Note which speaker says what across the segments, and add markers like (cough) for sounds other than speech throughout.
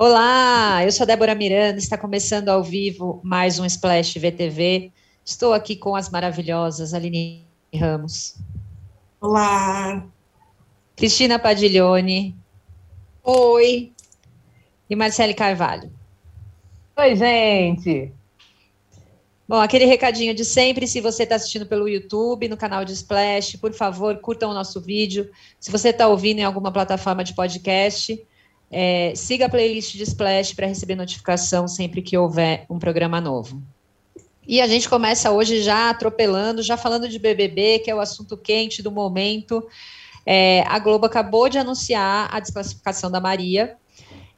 Speaker 1: Olá, eu sou Débora Miranda, está começando ao vivo mais um Splash VTV. Estou aqui com as maravilhosas Aline Ramos.
Speaker 2: Olá.
Speaker 1: Cristina Padiglione.
Speaker 3: Oi.
Speaker 1: E Marcele Carvalho.
Speaker 4: Oi, gente.
Speaker 1: Bom, aquele recadinho de sempre, se você está assistindo pelo YouTube, no canal de Splash, por favor, curtam o nosso vídeo. Se você está ouvindo em alguma plataforma de podcast, é, siga a playlist de Splash para receber notificação sempre que houver um programa novo. E a gente começa hoje já atropelando, já falando de BBB, que é o assunto quente do momento. É, a Globo acabou de anunciar a desclassificação da Maria,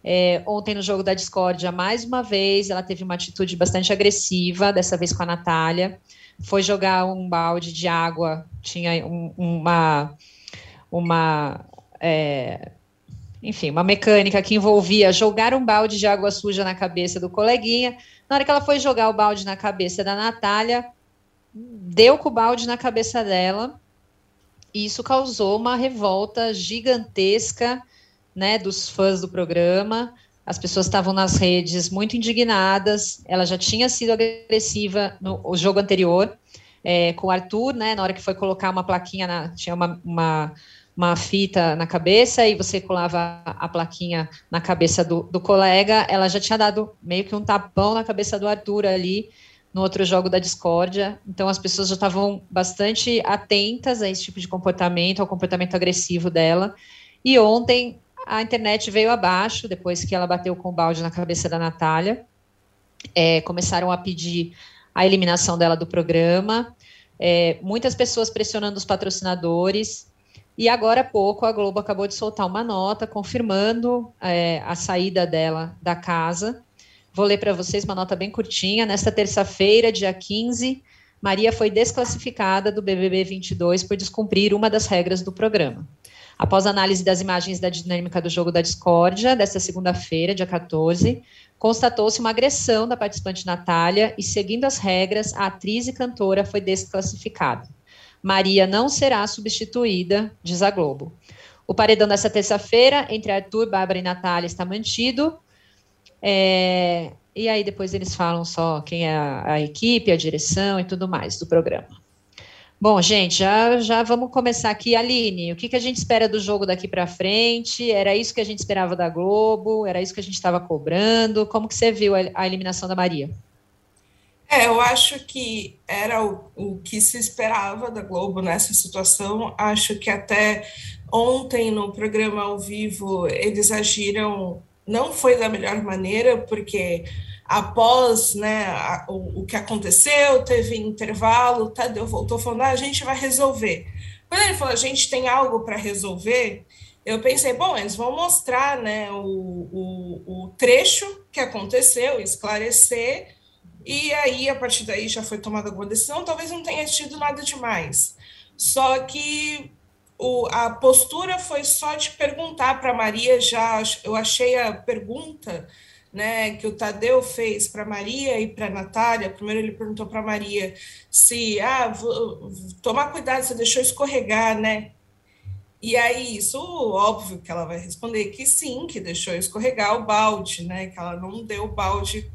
Speaker 1: é, ontem, no jogo da discórdia, mais uma vez, ela teve uma atitude bastante agressiva, dessa vez com a Natália. Foi jogar um balde de água, tinha um, uma. uma é, enfim, uma mecânica que envolvia jogar um balde de água suja na cabeça do coleguinha. Na hora que ela foi jogar o balde na cabeça da Natália, deu com o balde na cabeça dela. E isso causou uma revolta gigantesca né, dos fãs do programa. As pessoas estavam nas redes muito indignadas. Ela já tinha sido agressiva no jogo anterior é, com o Arthur, né? Na hora que foi colocar uma plaquinha, na, tinha uma, uma, uma, fita na cabeça e você colava a plaquinha na cabeça do, do colega. Ela já tinha dado meio que um tapão na cabeça do Arthur ali no outro jogo da discórdia. Então as pessoas já estavam bastante atentas a esse tipo de comportamento, ao comportamento agressivo dela. E ontem a internet veio abaixo depois que ela bateu com o balde na cabeça da Natália. É, começaram a pedir a eliminação dela do programa. É, muitas pessoas pressionando os patrocinadores. E agora há pouco a Globo acabou de soltar uma nota confirmando é, a saída dela da casa. Vou ler para vocês uma nota bem curtinha. Nesta terça-feira, dia 15, Maria foi desclassificada do BBB 22 por descumprir uma das regras do programa. Após análise das imagens da dinâmica do jogo da discórdia, desta segunda-feira, dia 14, constatou-se uma agressão da participante Natália e, seguindo as regras, a atriz e cantora foi desclassificada. Maria não será substituída, diz a Globo. O paredão dessa terça-feira, entre Arthur, Bárbara e Natália, está mantido. É, e aí depois eles falam só quem é a, a equipe, a direção e tudo mais do programa. Bom, gente, já, já vamos começar aqui. Aline, o que, que a gente espera do jogo daqui para frente? Era isso que a gente esperava da Globo? Era isso que a gente estava cobrando? Como que você viu a, a, eliminação da Maria?
Speaker 2: É, eu acho que era o, o que se esperava da Globo nessa situação. Acho que até ontem no programa ao vivo eles agiram, não foi da melhor maneira, porque após né, a, o, o, que aconteceu, teve intervalo, Tadeu voltou falando, ah, a gente vai resolver. Quando ele falou, a gente tem algo para resolver, eu pensei, bom, eles vão mostrar né, o, o, o trecho que aconteceu, esclarecer, e aí, a partir daí, já foi tomada alguma decisão, talvez não tenha tido nada demais. Só que o, a postura foi só de perguntar para Maria, já eu achei a pergunta né, que o Tadeu fez para Maria e para Natália. Primeiro ele perguntou para Maria se, ah, vou, tomar cuidado, você deixou escorregar, né? E aí, isso, óbvio que ela vai responder que sim, que deixou escorregar o balde, né? Que ela não deu o balde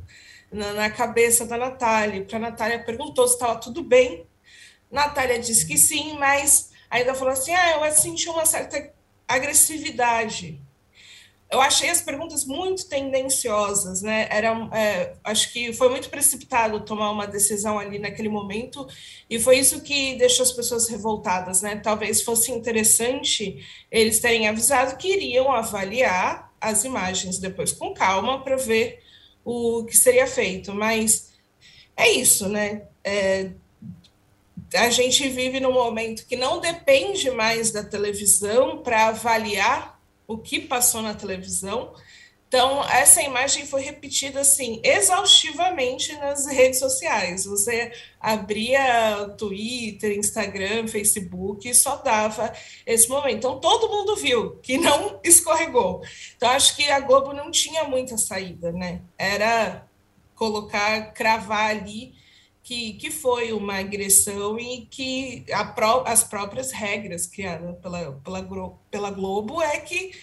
Speaker 2: na, na cabeça da Natália. Para a Natália perguntou se estava tudo bem. Natália disse que sim, mas ainda falou assim: ah, eu senti uma certa agressividade eu achei as perguntas muito tendenciosas, né? Era, é, acho que foi muito precipitado tomar uma decisão ali naquele momento, e foi isso que deixou as pessoas revoltadas, né? Talvez fosse interessante eles terem avisado que iriam avaliar as imagens depois com calma para ver o que seria feito, mas é isso, né? É, a gente vive num momento que não depende mais da televisão para avaliar o que passou na televisão. Então, essa imagem foi repetida assim exaustivamente nas redes sociais. Você abria Twitter, Instagram, Facebook e só dava esse momento. Então, todo mundo viu que não escorregou. Então, acho que a Globo não tinha muita saída, né? Era colocar, cravar ali que, que foi uma agressão e que a as próprias regras criadas pela, pela, pela Globo é que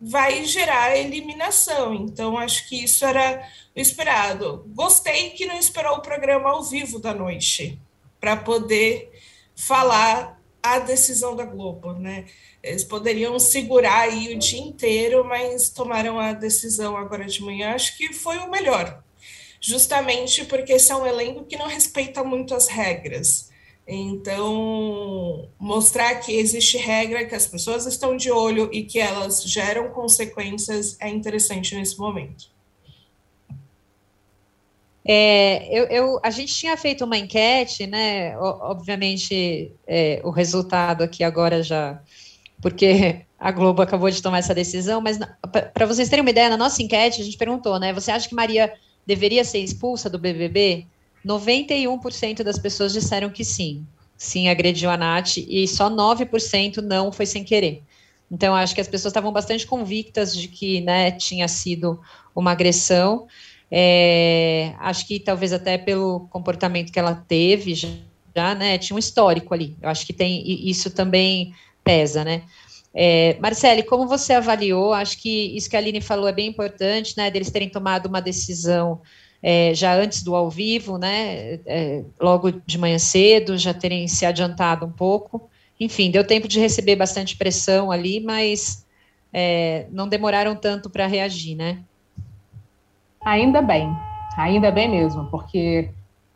Speaker 2: vai gerar eliminação. Então, acho que isso era o esperado. Gostei que não esperou o programa ao vivo da noite para poder falar a decisão da Globo, né? Eles poderiam segurar aí o dia inteiro, mas tomaram a decisão agora de manhã. Acho que foi o melhor, justamente porque esse é um elenco que não respeita muito as regras. Então, mostrar que existe regra, que as pessoas estão de olho e que elas geram consequências é interessante nesse momento.
Speaker 1: É, eu, eu, a gente tinha feito uma enquete, né? Obviamente, é, o resultado aqui agora já, porque a Globo acabou de tomar essa decisão, mas para vocês terem uma ideia, na nossa enquete a gente perguntou, né? Você acha que Maria deveria ser expulsa do BBB? 91% das pessoas disseram que sim, sim agrediu a Nath, e só 9% não foi sem querer. Então, acho que as pessoas estavam bastante convictas de que né, tinha sido uma agressão. É, acho que talvez até pelo comportamento que ela teve já, já, né, tinha um histórico ali. Eu acho que tem isso também pesa, né? É, Marcele, como você avaliou? Acho que isso que a Aline falou é bem importante, né? Deles terem tomado uma decisão é, já antes do ao vivo, né? É, logo de manhã cedo, já terem se adiantado um pouco. Enfim, deu tempo de receber bastante pressão ali, mas é, não demoraram tanto para reagir, né?
Speaker 4: Ainda bem, ainda bem mesmo, porque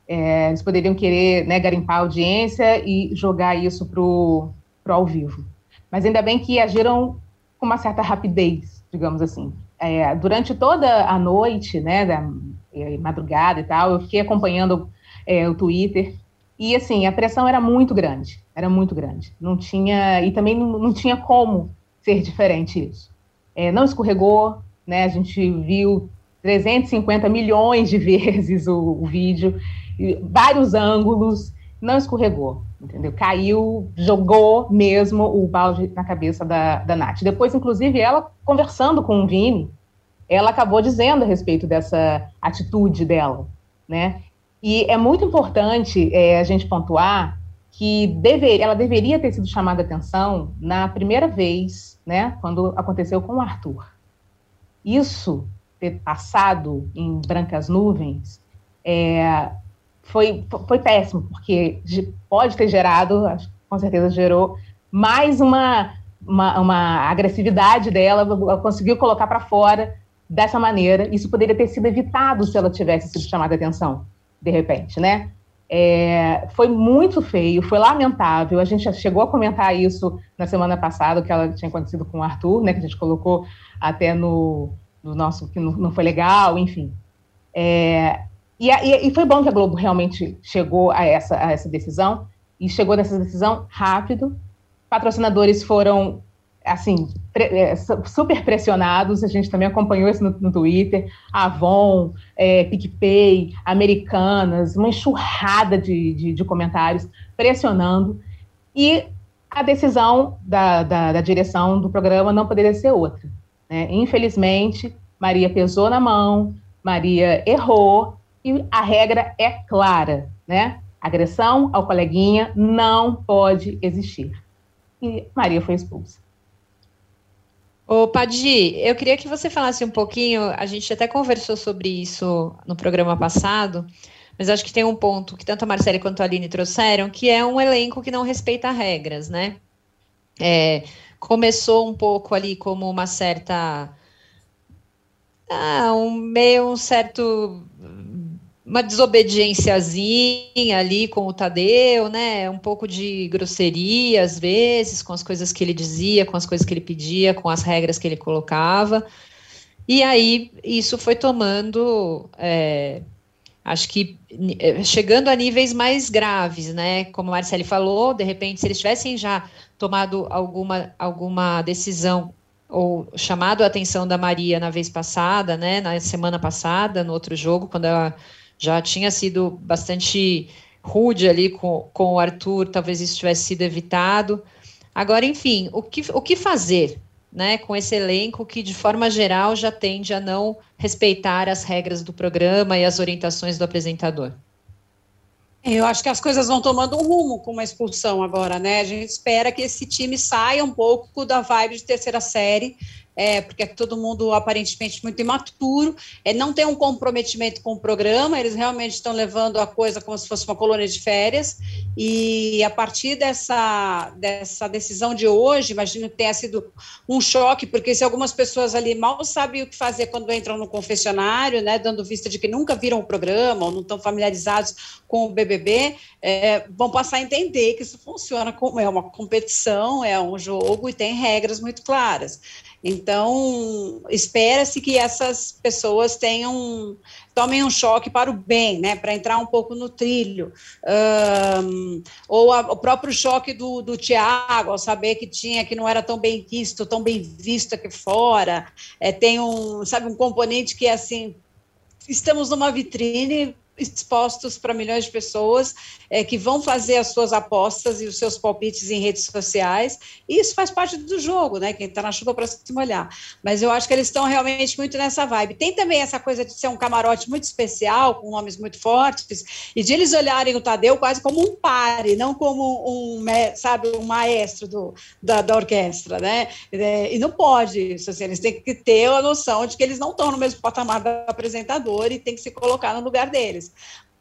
Speaker 4: é, eles poderiam querer né, garimpar a audiência e jogar isso para o ao vivo. Mas ainda bem que agiram com uma certa rapidez, digamos assim. É, durante toda a noite, né, madrugada e tal, eu fiquei acompanhando é, o Twitter e assim a pressão era muito grande, era muito grande. Não tinha e também não, não tinha como ser diferente isso. É, não escorregou, né? A gente viu 350 milhões de (laughs) vezes o, o vídeo, vários ângulos, não escorregou, entendeu? Caiu, jogou mesmo o balde na cabeça da, da Nath. Depois, inclusive, ela conversando com o Vini, ela acabou dizendo a respeito dessa atitude dela, né? E é muito importante é, a gente pontuar que deve, ela deveria ter sido chamada atenção na primeira vez, né, quando aconteceu com o Arthur. Isso ter passado em brancas nuvens é, foi, foi péssimo, porque pode ter gerado, com certeza gerou, mais uma, uma, uma agressividade dela, ela conseguiu colocar para fora dessa maneira. Isso poderia ter sido evitado se ela tivesse sido chamada a atenção, de repente, né? É, foi muito feio, foi lamentável. A gente já chegou a comentar isso na semana passada, que ela tinha acontecido com o Arthur, né? Que a gente colocou até no, do nosso que não, não foi legal, enfim. É, e, e, foi bom que a Globo realmente chegou a essa, a essa decisão, e chegou nessa decisão rápido. Patrocinadores foram, assim, é, super pressionados, a gente também acompanhou isso no, no Twitter, Avon, é, PicPay, Americanas, uma enxurrada de, de, de comentários pressionando, e a decisão da, da, da direção do programa não poderia ser outra né? Infelizmente, Maria pesou na mão, Maria errou, e a regra é clara, né? Agressão ao coleguinha não pode existir. E Maria foi expulsa.
Speaker 1: Ô, Padi, eu queria que você falasse um pouquinho, a gente até conversou sobre isso no programa passado, mas acho que tem um ponto que tanto a Marcela quanto a Aline trouxeram, que é um elenco que não respeita regras, né? É, começou um pouco ali como uma certa. Ah, um meio um certo. Uma desobediênciazinha ali com o Tadeu, né? Um pouco de grosseria, às vezes, com as coisas que ele dizia, com as coisas que ele pedia, com as regras que ele colocava. E aí isso foi tomando. É, acho que é, chegando a níveis mais graves, né? Como a Marcele falou, de repente, se eles tivessem já tomado alguma, alguma decisão ou chamado a atenção da Maria na vez passada, né, na semana passada, no outro jogo, quando ela já tinha sido bastante rude ali com, com o Arthur, talvez isso tivesse sido evitado. Agora, enfim, o que, o que fazer né, com esse elenco que, de forma geral, já tende a não respeitar as regras do programa e as orientações do apresentador?
Speaker 3: Eu acho que as coisas vão tomando um rumo com uma expulsão agora, né? A gente espera que esse time saia um pouco da vibe de terceira série é, porque é todo mundo aparentemente muito imaturo, é, não tem um comprometimento com o programa, eles realmente estão levando a coisa como se fosse uma colônia de férias, e a partir dessa, dessa decisão de hoje, imagino que tenha sido um choque, porque se algumas pessoas ali mal sabem o que fazer quando entram no confessionário, né, dando vista de que nunca viram o programa ou não estão familiarizados com o BBB, é, vão passar a entender que isso funciona como é uma competição, é um jogo e tem regras muito claras. Então, espera-se que essas pessoas tenham tomem um choque para o bem, né, para entrar um pouco no trilho. Um, ou a, o próprio choque do, do Tiago, ao saber que tinha, que não era tão bem visto, tão bem visto aqui fora. É, tem um, sabe, um componente que é assim, estamos numa vitrine expostos para milhões de pessoas é, que vão fazer as suas apostas e os seus palpites em redes sociais, e isso faz parte do jogo, né? Quem está na chuva para se molhar. Mas eu acho que eles estão realmente muito nessa vibe. Tem também essa coisa de ser um camarote muito especial, com nomes muito fortes, e de eles olharem o Tadeu quase como um pare, não como um, sabe, um maestro do, da, da orquestra, né? É, e não pode isso, assim, eles têm que ter a noção de que eles não estão no mesmo patamar do apresentador e tem que se colocar no lugar deles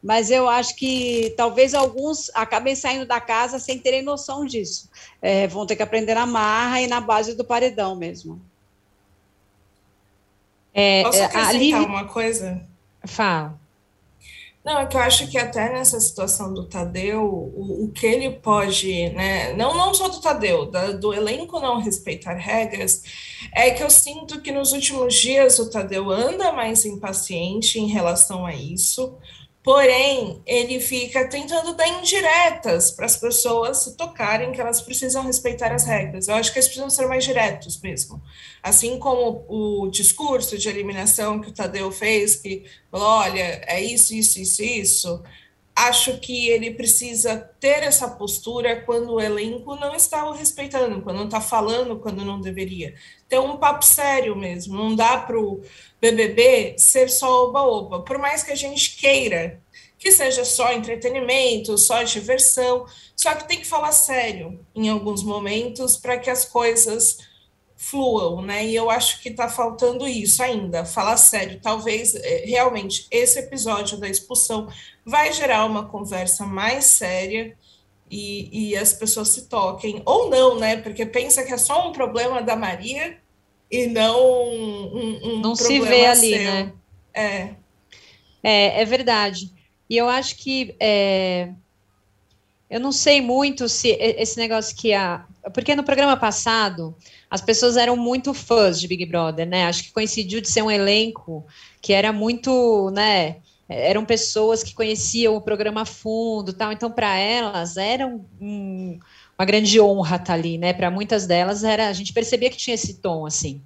Speaker 3: mas eu acho que talvez alguns acabem saindo da casa sem terem noção disso. É, vão ter que aprender na marra e na base do paredão mesmo.
Speaker 2: É, Posso é, acrescentar uma coisa?
Speaker 1: Fala.
Speaker 2: Não, é que eu acho que até nessa situação do Tadeu, o, o que ele pode, né, não, não só do Tadeu, da, do elenco não respeitar regras, é que eu sinto que nos últimos dias o Tadeu anda mais impaciente em relação a isso, Porém, ele fica tentando dar indiretas para as pessoas se tocarem que elas precisam respeitar as regras. Eu acho que eles precisam ser mais diretos mesmo. Assim como o discurso de eliminação que o Tadeu fez, que falou: olha, é isso, isso, isso, isso acho que ele precisa ter essa postura quando o elenco não está o respeitando, quando não está falando quando não deveria. Ter um papo sério mesmo. Não dá para o BBB ser só oba-oba. Por mais que a gente queira que seja só entretenimento, só diversão, só que tem que falar sério em alguns momentos para que as coisas fluam, né? E eu acho que está faltando isso ainda, falar sério. Talvez é, realmente esse episódio da expulsão vai gerar uma conversa mais séria e, e as pessoas se toquem, ou não, né? Porque pensa que é só um problema da Maria e não um, um
Speaker 1: não se vê ali, seu. né?
Speaker 2: É.
Speaker 1: é, é verdade. E eu acho que é, eu não sei muito se esse negócio que a porque no programa passado as pessoas eram muito fãs de Big Brother, né? Acho que coincidiu de ser um elenco que era muito, né? Eram pessoas que conheciam o programa a fundo, tal. Então, para elas era um, uma grande honra estar ali, né? Para muitas delas era, a gente percebia que tinha esse tom assim.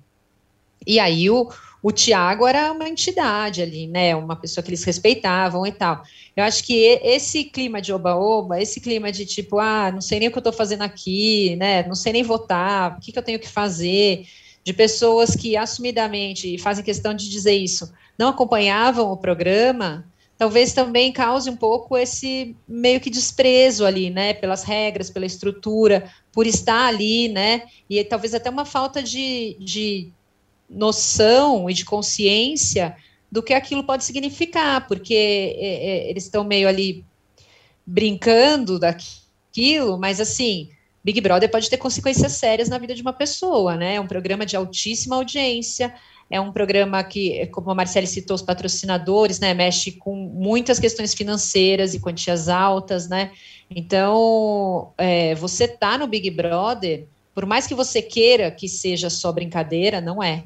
Speaker 1: E aí o, o Tiago era uma entidade ali, né? Uma pessoa que eles respeitavam e tal. Eu acho que esse clima de oba-oba, esse clima de tipo, ah, não sei nem o que eu estou fazendo aqui, né? Não sei nem votar, o que, que eu tenho que fazer, de pessoas que assumidamente fazem questão de dizer isso, não acompanhavam o programa, talvez também cause um pouco esse meio que desprezo ali, né, pelas regras, pela estrutura, por estar ali, né, e talvez até uma falta de, de noção e de consciência do que aquilo pode significar, porque é, é, eles estão meio ali brincando daquilo, mas assim, Big Brother pode ter consequências sérias na vida de uma pessoa, né? É um programa de altíssima audiência, é um programa que, como a Marcele citou, os patrocinadores, né, mexe com muitas questões financeiras e quantias altas, né? Então, é, você tá no Big Brother, por mais que você queira que seja só brincadeira, não é.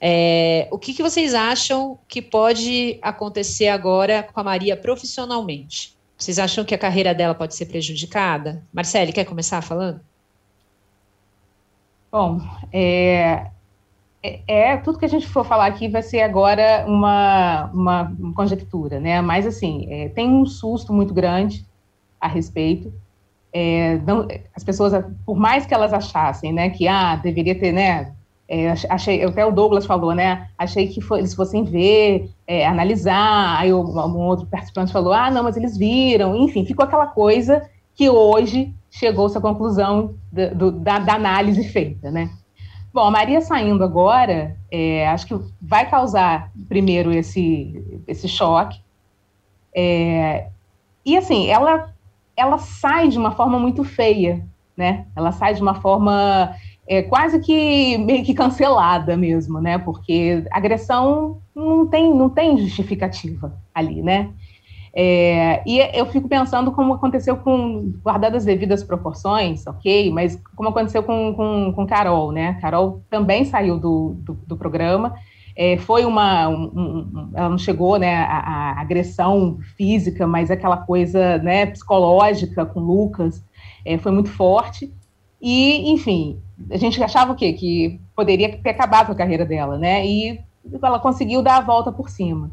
Speaker 1: É, o que, que vocês acham que pode acontecer agora com a Maria profissionalmente? Vocês acham que a carreira dela pode ser prejudicada? Marcele, quer começar falando?
Speaker 4: Bom, é, é, é, tudo que a gente for falar aqui vai ser agora uma, uma, conjectura, né? Mas assim, é, tem um susto muito grande a respeito. É, não, as pessoas, por mais que elas achassem, né, que ah, deveria ter, né, é, achei, até o Douglas falou, né? Achei que foi, eles fossem ver, é, analisar. Aí um, outro participante falou: ah, não, mas eles viram. Enfim, ficou aquela coisa que hoje chegou-se à conclusão do, do, da, da, análise feita, né? Bom, a Maria saindo agora, é, acho que vai causar primeiro esse, esse choque. É, e assim, ela, ela sai de uma forma muito feia, né? Ela sai de uma forma é, quase que meio que cancelada mesmo, né? Porque agressão não tem, não tem justificativa ali, né? É, e eu fico pensando como aconteceu com, guardadas as devidas proporções, ok, mas como aconteceu com, com, com Carol, né? Carol também saiu do, do, do programa, é, foi uma, um, um, ela não chegou, né, a, a, agressão física, mas aquela coisa, né, psicológica com Lucas, é, foi muito forte, e, enfim, a gente achava o quê? Que poderia ter acabado a carreira dela, né, e ela conseguiu dar a volta por cima.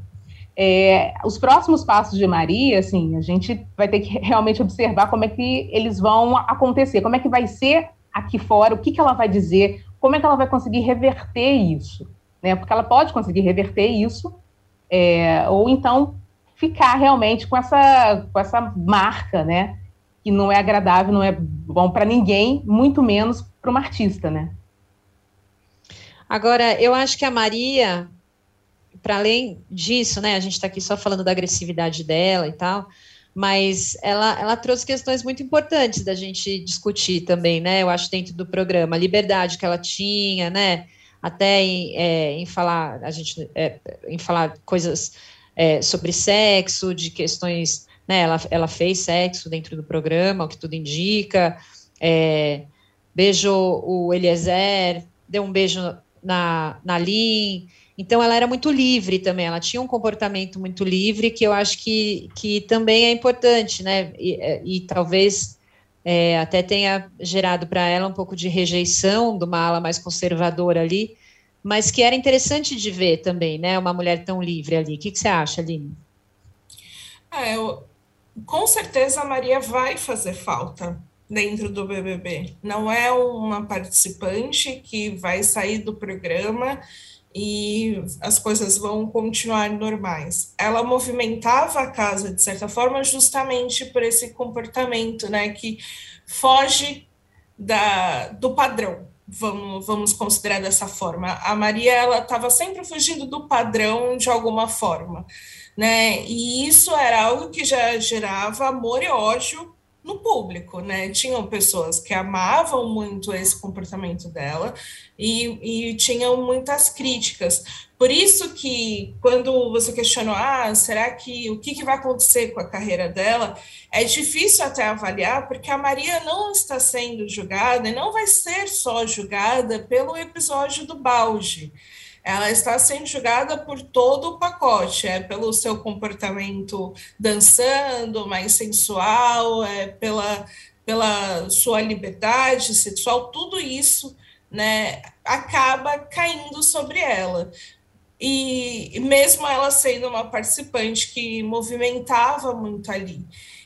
Speaker 4: É, os próximos passos de Maria, assim, a gente vai ter que realmente observar como é que eles vão acontecer, como é que vai ser aqui fora, o que, que ela vai dizer, como é que ela vai conseguir reverter isso, né? Porque ela pode conseguir reverter isso, é, ou então ficar realmente com essa, com essa marca, né? Que não é agradável, não é bom para ninguém, muito menos para uma artista, né?
Speaker 1: Agora, eu acho que a Maria, para além disso, né, a gente está aqui só falando da agressividade dela e tal, mas ela, ela trouxe questões muito importantes da gente discutir também, né? Eu acho dentro do programa, a liberdade que ela tinha, né? Até em, é, em falar a gente é, em falar coisas é, sobre sexo, de questões, né? Ela, ela fez sexo dentro do programa, o que tudo indica. É, beijou o Eliezer, deu um beijo na, na Lin, então ela era muito livre também, ela tinha um comportamento muito livre que eu acho que, que também é importante, né? E, é, e talvez é, até tenha gerado para ela um pouco de rejeição de uma ala mais conservadora ali, mas que era interessante de ver também, né? Uma mulher tão livre ali. O que, que você acha, Aline?
Speaker 2: É, eu, com certeza a Maria vai fazer falta dentro do BBB. Não é uma participante que vai sair do programa e as coisas vão continuar normais. Ela movimentava a casa de certa forma justamente por esse comportamento, né, que foge da, do padrão. Vamos, vamos considerar dessa forma. A Maria ela estava sempre fugindo do padrão de alguma forma, né? E isso era algo que já gerava amor e ódio no público, né? Tinham pessoas que amavam muito esse comportamento dela e, e tinham muitas críticas. Por isso que quando você questionou, ah, será que o que, que vai acontecer com a carreira dela? É difícil até avaliar, porque a Maria não está sendo julgada e não vai ser só julgada pelo episódio do balde ela está sendo julgada por todo o pacote, é pelo seu comportamento dançando, mais sensual, é pela, pela sua liberdade sexual, tudo isso né, acaba caindo sobre ela. E mesmo ela sendo uma participante que movimentava muito ali.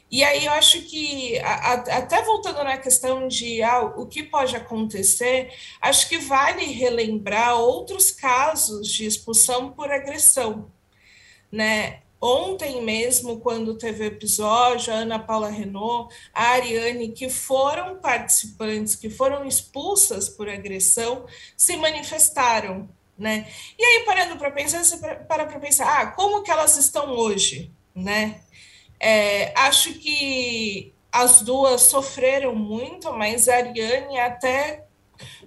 Speaker 2: E aí eu acho que, a, a, até voltando na questão de ah, o que pode acontecer, acho que vale relembrar outros casos de expulsão por agressão. Né? Ontem mesmo, quando teve o episódio, a Ana Paula Renault, a Ariane, que foram participantes, que foram expulsas por agressão, se manifestaram. Né? E aí, parando para pensar, você para para pensar, ah, como que elas estão hoje? Né? É, acho que as duas sofreram muito, mas a Ariane até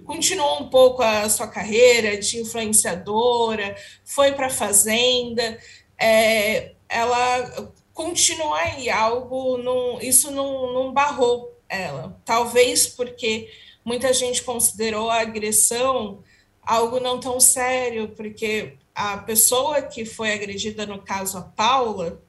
Speaker 2: continuou um pouco a sua carreira de influenciadora, foi para a Fazenda, é, ela continua aí, algo, não, isso não, não barrou ela. Talvez porque muita gente considerou a agressão algo não tão sério, porque a pessoa que foi agredida, no caso a Paula,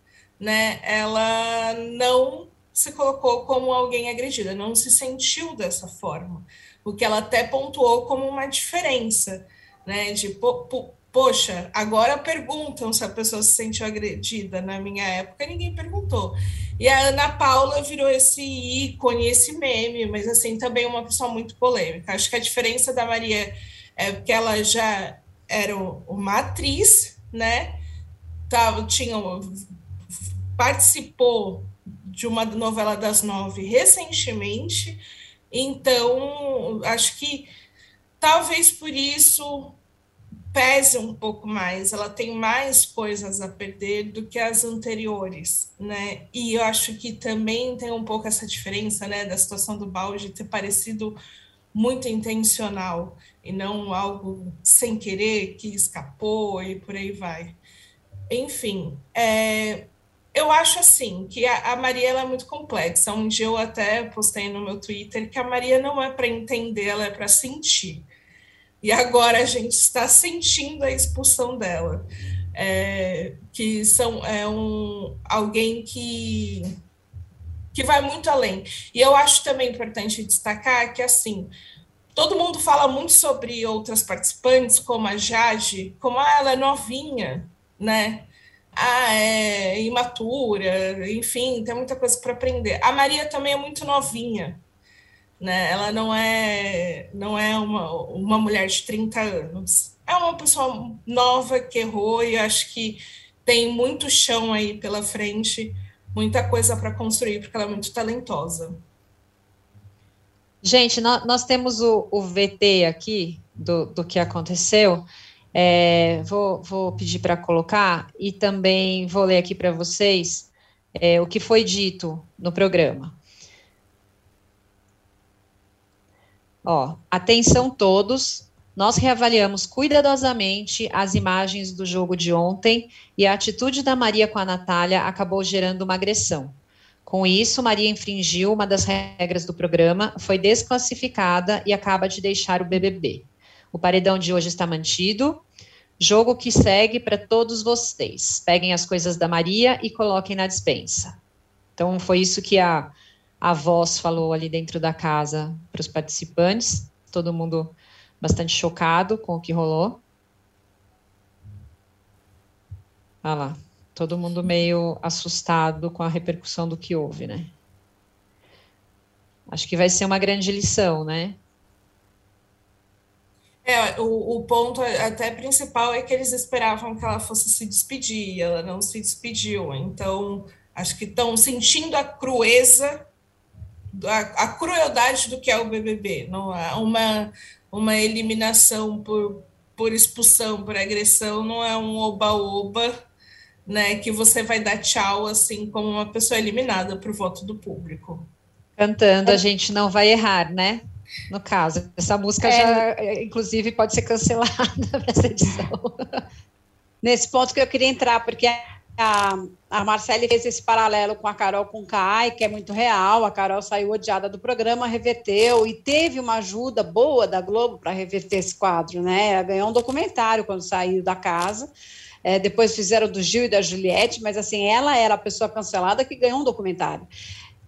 Speaker 2: né, ela não se colocou como alguém agredida, não se sentiu dessa forma, o que ela até pontuou como uma diferença, né, de po, po, poxa, agora perguntam se a pessoa se sentiu agredida, na minha época ninguém perguntou, e a Ana Paula virou esse ícone, esse meme, mas assim, também uma pessoa muito polêmica, acho que a diferença da Maria é que ela já era uma atriz, né, tava, tinha participou de uma novela das nove recentemente, então acho que talvez por isso pese um pouco mais, ela tem mais coisas a perder do que as anteriores, né? E eu acho que também tem um pouco essa diferença, né, da situação do balde ter parecido muito intencional e não algo sem querer que escapou e por aí vai. Enfim, é, eu acho assim que a, a Maria é muito complexa. Um dia eu até postei no meu Twitter que a Maria não é para entender, ela é para sentir. E agora a gente está sentindo a expulsão dela. É, que são é um alguém que que vai muito além. E eu acho também importante destacar que assim, todo mundo fala muito sobre outras participantes, como a Jade, como ah, ela é novinha, né? Ah, é imatura, enfim, tem muita coisa para aprender. A Maria também é muito novinha, né? Ela não é não é uma, uma mulher de 30 anos. É uma pessoa nova que errou e acho que tem muito chão aí pela frente, muita coisa para construir, porque ela é muito talentosa.
Speaker 1: Gente, nós, nós temos o, o, VT aqui do, do que aconteceu. É, vou, vou, pedir para colocar e também vou ler aqui para vocês é, o que foi dito no programa. Ó, atenção todos, nós reavaliamos cuidadosamente as imagens do jogo de ontem e a atitude da Maria com a Natália acabou gerando uma agressão. Com isso, Maria infringiu uma das regras do programa, foi desclassificada e acaba de deixar o BBB. O paredão de hoje está mantido. Jogo que segue para todos vocês. Peguem as coisas da Maria e coloquem na dispensa. Então, foi isso que a a voz falou ali dentro da casa para os participantes, todo mundo bastante chocado com o que rolou. Olha lá, todo mundo meio assustado com a repercussão do que houve, né? Acho que vai ser uma grande lição, né?
Speaker 2: É, o, o ponto até principal é que eles esperavam que ela fosse se despedir, ela não se despediu. Então, acho que estão sentindo a crueza a, a, crueldade do que é o BBB, não uma uma eliminação por, por expulsão, por agressão, não é um oba-oba, né, que você vai dar tchau assim como uma pessoa eliminada por voto do público.
Speaker 1: Cantando, a gente não vai errar, né? No caso, essa música é. já, inclusive, pode ser cancelada (laughs) essa edição.
Speaker 3: Nesse ponto que eu queria entrar, porque a, a Marcele fez esse paralelo com a Carol com Kai, que é muito real. A Carol saiu odiada do programa, reverteu e teve uma ajuda boa da Globo para reverter esse quadro, né? Ela ganhou um documentário quando saiu da casa. É, depois fizeram do Gil e da Juliette, mas assim, ela era a pessoa cancelada que ganhou um documentário.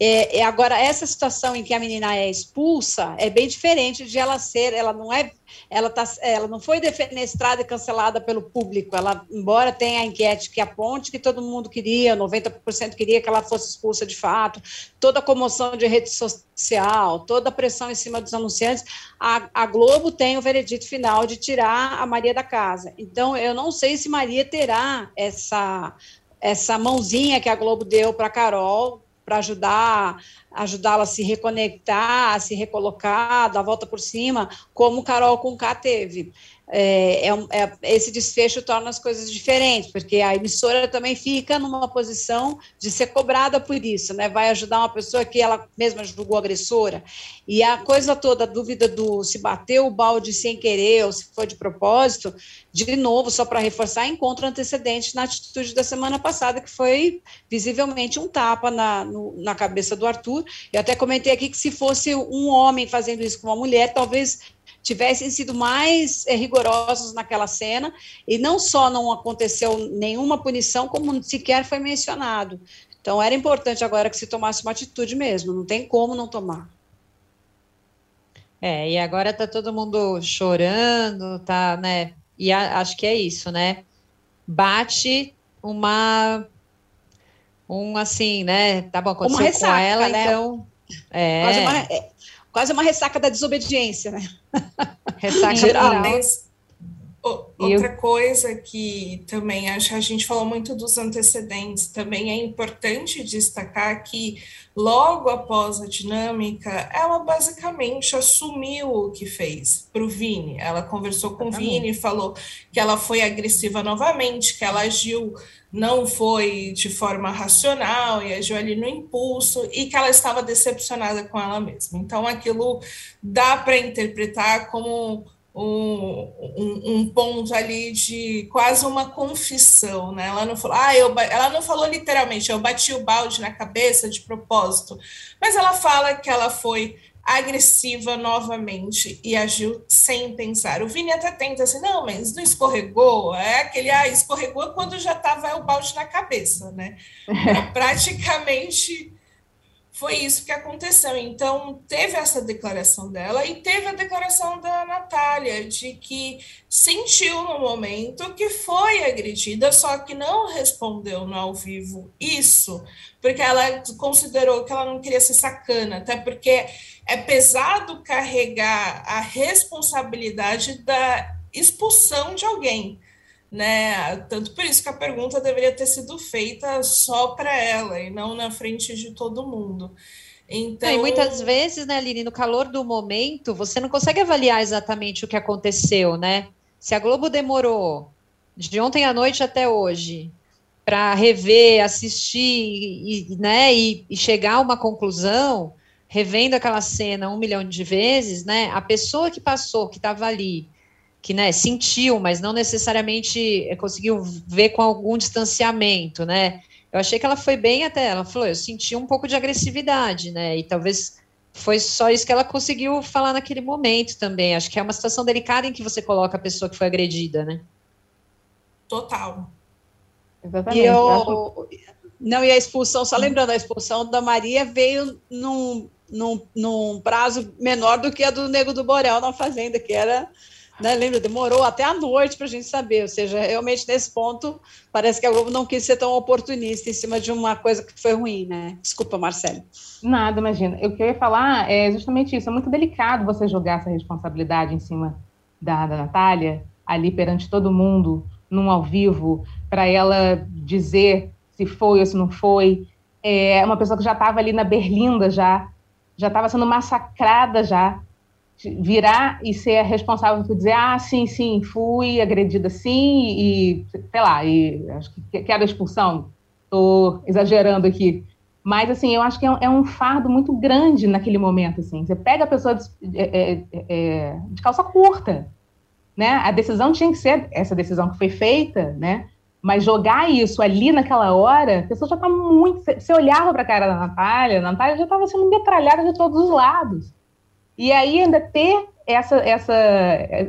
Speaker 3: É, é, agora, essa situação em que a menina é expulsa é bem diferente de ela ser, ela não é, ela, tá, ela não foi defenestrada e cancelada pelo público, ela, embora tenha a enquete que aponte que todo mundo queria, 90% queria que ela fosse expulsa de fato, toda a comoção de rede social, toda a pressão em cima dos anunciantes, a, a Globo tem o veredito final de tirar a Maria da casa. Então, eu não sei se Maria terá essa essa mãozinha que a Globo deu para Carol para ajudar ajudá-la a se reconectar, a se recolocar, dar a volta por cima, como Carol com K teve é, é, é, esse desfecho torna as coisas diferentes, porque a emissora também fica numa posição de ser cobrada por isso, né? Vai ajudar uma pessoa que ela mesma julgou agressora. E a coisa toda, a dúvida do se bateu o balde sem querer ou se foi de propósito, de novo, só para reforçar, encontra antecedente na atitude da semana passada, que foi visivelmente um tapa na, no, na cabeça do Arthur. Eu até comentei aqui que se fosse um homem fazendo isso com uma mulher, talvez tivessem sido mais é, rigorosos naquela cena, e não só não aconteceu nenhuma punição, como sequer foi mencionado. Então, era importante agora que se tomasse uma atitude mesmo, não tem como não tomar.
Speaker 1: É, e agora tá todo mundo chorando, tá, né? E a, acho que é isso, né? Bate uma um assim, né? Tá bom, aconteceu uma ressaca, com ela, né? então.
Speaker 3: É. Uma, é, quase uma ressaca da desobediência, né?
Speaker 2: Ressaca geral. Outra eu... coisa que também acho a gente falou muito dos antecedentes, também é importante destacar que logo após a dinâmica, ela basicamente assumiu o que fez para o Vini. Ela conversou com o Vini, falou que ela foi agressiva novamente, que ela agiu não foi de forma racional e agiu ali no impulso e que ela estava decepcionada com ela mesma. Então, aquilo dá para interpretar como um, um, um, ponto ali de quase uma confissão, né? Ela não falou, ah, eu, ela não falou literalmente, eu bati o balde na cabeça de propósito, mas ela fala que ela foi agressiva novamente e agiu sem pensar. O Vini até tenta assim, não, mas não escorregou, é aquele, ah, escorregou quando já estava o balde na cabeça, né? (laughs) praticamente foi isso que aconteceu. Então, teve essa declaração dela e teve a declaração da Natália de que sentiu no momento que foi agredida, só que não respondeu no ao vivo isso, porque ela considerou que ela não queria ser sacana, até porque é pesado carregar a responsabilidade da expulsão de alguém né? Tanto por isso que a pergunta deveria ter sido feita só para ela e não na frente de todo mundo. Então,
Speaker 1: e muitas vezes, né, Aline, no calor do momento, você não consegue avaliar exatamente o que aconteceu, né? Se a Globo demorou de ontem à noite até hoje para rever, assistir e, né, e, e chegar a uma conclusão, revendo aquela cena um milhão de vezes, né? A pessoa que passou, que estava ali, que né, sentiu, mas não necessariamente eh, conseguiu ver com algum distanciamento, né? Eu achei que ela foi bem até, ela falou, eu senti um pouco de agressividade, né? E talvez foi só isso que ela conseguiu falar naquele momento também. Acho que é uma situação delicada em que você coloca a pessoa que foi agredida, né?
Speaker 2: Total.
Speaker 3: Exatamente. E eu, não, e a expulsão, só lembrando, a expulsão da Maria veio num, num, num prazo menor do que a do Nego do Borel na Fazenda, que era né? Lembra, demorou até a noite para a gente saber. Ou seja, realmente nesse ponto, parece que a Globo não quis ser tão oportunista em cima de uma coisa que foi ruim, né? Desculpa, Marcelo.
Speaker 4: Nada, imagina. O que eu ia falar é justamente isso. É muito delicado você jogar essa responsabilidade em cima da, da Natália, ali perante todo mundo, num ao vivo, para ela dizer se foi ou se não foi. É uma pessoa que já estava ali na berlinda já, já estava sendo massacrada já virar e ser responsável por dizer, ah, sim, sim, fui agredida sim, e sei lá, e acho que quero a expulsão, estou exagerando aqui. Mas, assim, eu acho que é um, é um, fardo muito grande naquele momento, assim. Você pega a pessoa de, é, é, é, de calça curta, né? A decisão tinha que ser essa decisão que foi feita, né? Mas jogar isso ali naquela hora, a pessoa já está muito... Você olhava para a cara da Natália, a Natália já estava sendo metralhada de todos os lados. E aí ainda ter essa, essa,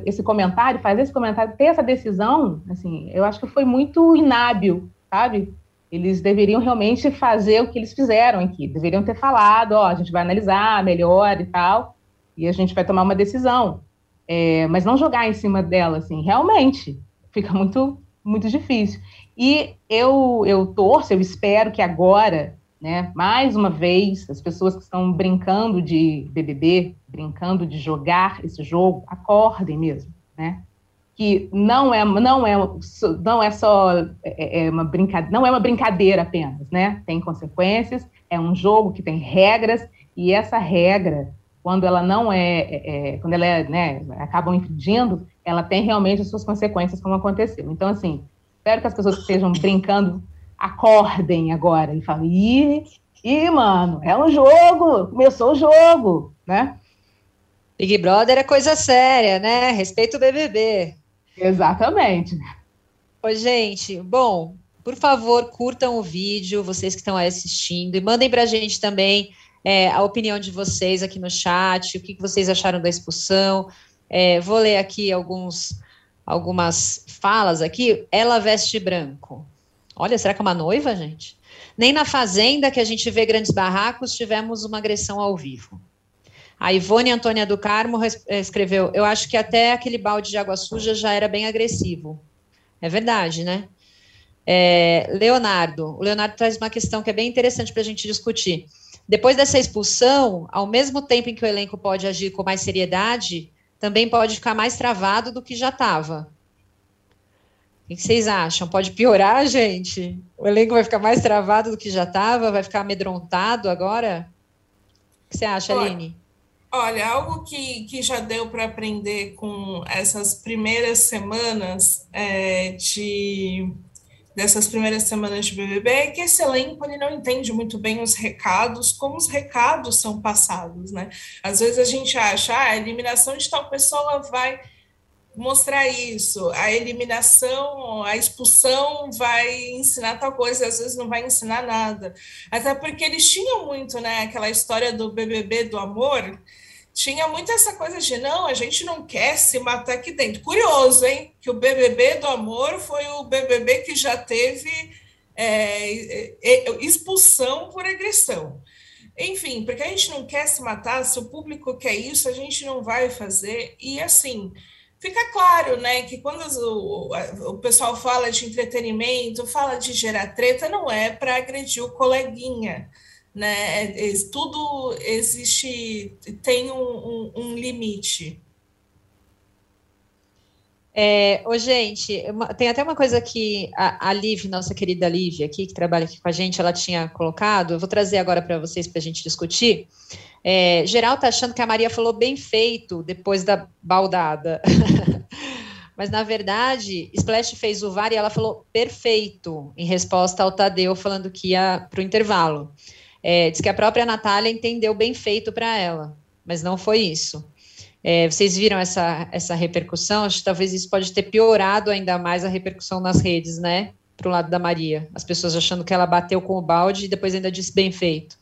Speaker 4: esse comentário, fazer esse comentário, ter essa decisão, assim, eu acho que foi muito inábil, sabe? Eles deveriam realmente fazer o que eles fizeram aqui. Deveriam ter falado, ó, a gente vai analisar melhor e tal, e a gente vai tomar uma decisão. É, mas não jogar em cima dela, assim, realmente fica muito, muito difícil. E eu, eu torço, eu espero que agora né? Mais uma vez, as pessoas que estão brincando de BBB, brincando de jogar esse jogo, acordem mesmo, né? Que não é não é não é só é, é uma brincadeira, não é uma brincadeira apenas, né? Tem consequências, é um jogo que tem regras e essa regra, quando ela não é, é, é quando ela é, né, acabam infringindo, ela tem realmente as suas consequências, como aconteceu. Então, assim, espero que as pessoas que estejam brincando acordem agora e falem, ih, ih, mano, é um jogo, começou o jogo, né?
Speaker 1: Big Brother é coisa séria, né? Respeito o BBB.
Speaker 4: Exatamente.
Speaker 1: Oi, gente, bom, por favor, curtam o vídeo, vocês que estão assistindo, e mandem para a gente também é, a opinião de vocês aqui no chat, o que, que vocês acharam da expulsão. É, vou ler aqui alguns, algumas falas aqui. Ela veste branco. Olha, será que é uma noiva, gente? Nem na fazenda que a gente vê grandes barracos tivemos uma agressão ao vivo. A Ivone Antônia do Carmo escreveu: Eu acho que até aquele balde de água suja já era bem agressivo. É verdade, né? É, Leonardo. O Leonardo traz uma questão que é bem interessante para a gente discutir. Depois dessa expulsão, ao mesmo tempo em que o elenco pode agir com mais seriedade, também pode ficar mais travado do que já estava. O que vocês acham? Pode piorar, gente? O elenco vai ficar mais travado do que já estava? Vai ficar amedrontado agora? O que você acha, Olha, Aline?
Speaker 2: Olha, algo que, que já deu para aprender com essas primeiras semanas é, de dessas primeiras semanas de BBB é que esse elenco ele não entende muito bem os recados, como os recados são passados, né? Às vezes a gente acha, ah, a eliminação de tal pessoa vai mostrar isso, a eliminação, a expulsão vai ensinar tal coisa, às vezes não vai ensinar nada. Até porque eles tinham muito, né, aquela história do BBB do amor, tinha muito essa coisa de não, a gente não quer se matar aqui dentro. Curioso, hein? Que o BBB do amor foi o BBB que já teve é, expulsão por agressão. Enfim, porque a gente não quer se matar, se o público quer isso, a gente não vai fazer. E assim, fica claro, né, que quando o, o pessoal fala de entretenimento, fala de gerar treta, não é para agredir o coleguinha né? É, tudo existe, tem um, um, um limite.
Speaker 1: É, ô, gente, tem até uma coisa que a, a Liv, nossa querida Liv aqui, que trabalha aqui com a gente, ela tinha colocado, eu vou trazer agora para vocês para a gente discutir. É, geral tá achando que a Maria falou bem feito depois da baldada. (laughs) Mas, na verdade, Splash fez o VAR e ela falou perfeito, em resposta ao Tadeu falando que ia para o intervalo. É, diz que a própria Natália entendeu bem feito para ela, mas não foi isso. É, vocês viram essa, essa repercussão? Acho que talvez isso pode ter piorado ainda mais a repercussão nas redes, né? Para o lado da Maria. As pessoas achando que ela bateu com o balde e depois ainda disse bem feito.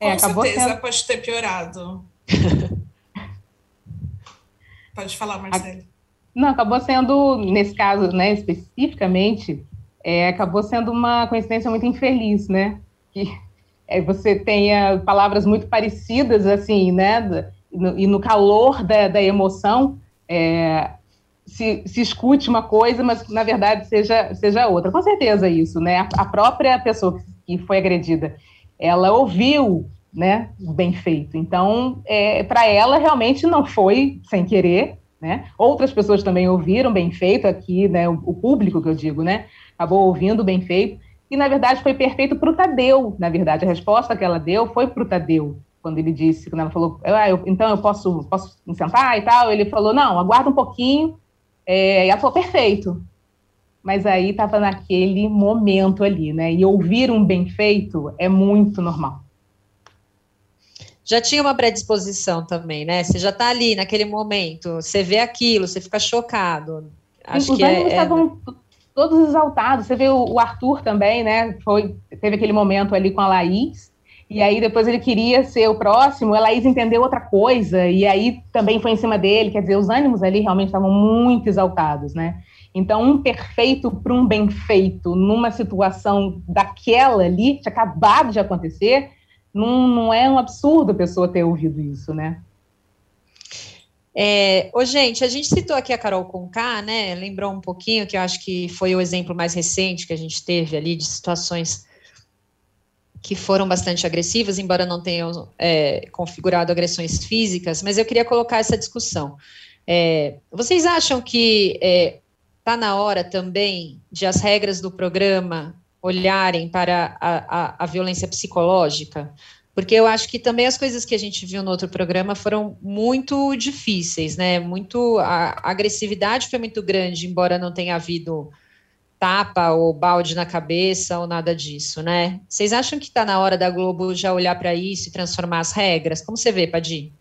Speaker 2: É, com certeza sendo... pode ter piorado. (laughs) pode falar, Marcelo.
Speaker 4: Não, acabou sendo, nesse caso, né, especificamente, é, acabou sendo uma coincidência muito infeliz, né? Que você tenha palavras muito parecidas, assim, né? E no calor da, da emoção, é, se, se, escute uma coisa, mas na verdade seja, seja outra. Com certeza isso, né? A própria pessoa que foi agredida, ela ouviu, né? Bem feito. Então, é, para ela realmente não foi sem querer, né? Outras pessoas também ouviram bem feito aqui, né? O, o público que eu digo, né? acabou ouvindo bem feito, e na verdade foi perfeito para o Tadeu, na verdade, a resposta que ela deu foi para o Tadeu, quando ele disse, quando ela falou, ah, eu, então eu posso, posso me sentar e tal, ele falou, não, aguarda um pouquinho, é, e ela falou, perfeito, mas aí estava naquele momento ali, né, e ouvir um bem feito é muito normal.
Speaker 1: Já tinha uma predisposição também, né? Você já está ali naquele momento, você vê aquilo, você fica chocado.
Speaker 4: Acho Os que é, estavam é todos exaltados. Você vê o, o, Arthur também, né? Foi, teve aquele momento ali com a Laís, e aí depois ele queria ser o próximo, a Laís entendeu outra coisa, e aí também foi em cima dele. Quer dizer, os ânimos ali realmente estavam muito exaltados, né? Então, um perfeito para um bem feito, numa situação daquela ali, tinha acabado de acontecer, não, não é um absurdo a pessoa ter ouvido isso, né?
Speaker 1: É, ô, gente, a gente citou aqui a Carol Conká, né? Lembrou um pouquinho que eu acho que foi o exemplo mais recente que a gente teve ali de situações que foram bastante agressivas, embora não tenham é, configurado agressões físicas, mas eu queria colocar essa discussão. É, vocês acham que está é, na hora também de as regras do programa olharem para a, a, a violência psicológica? Porque eu acho que também as coisas que a gente viu no outro programa foram muito difíceis, né? Muito a, agressividade foi muito grande, embora não tenha havido tapa ou balde na cabeça ou nada disso, né? Vocês acham que está na hora da Globo já olhar para isso e transformar as regras? Como você vê, Padir?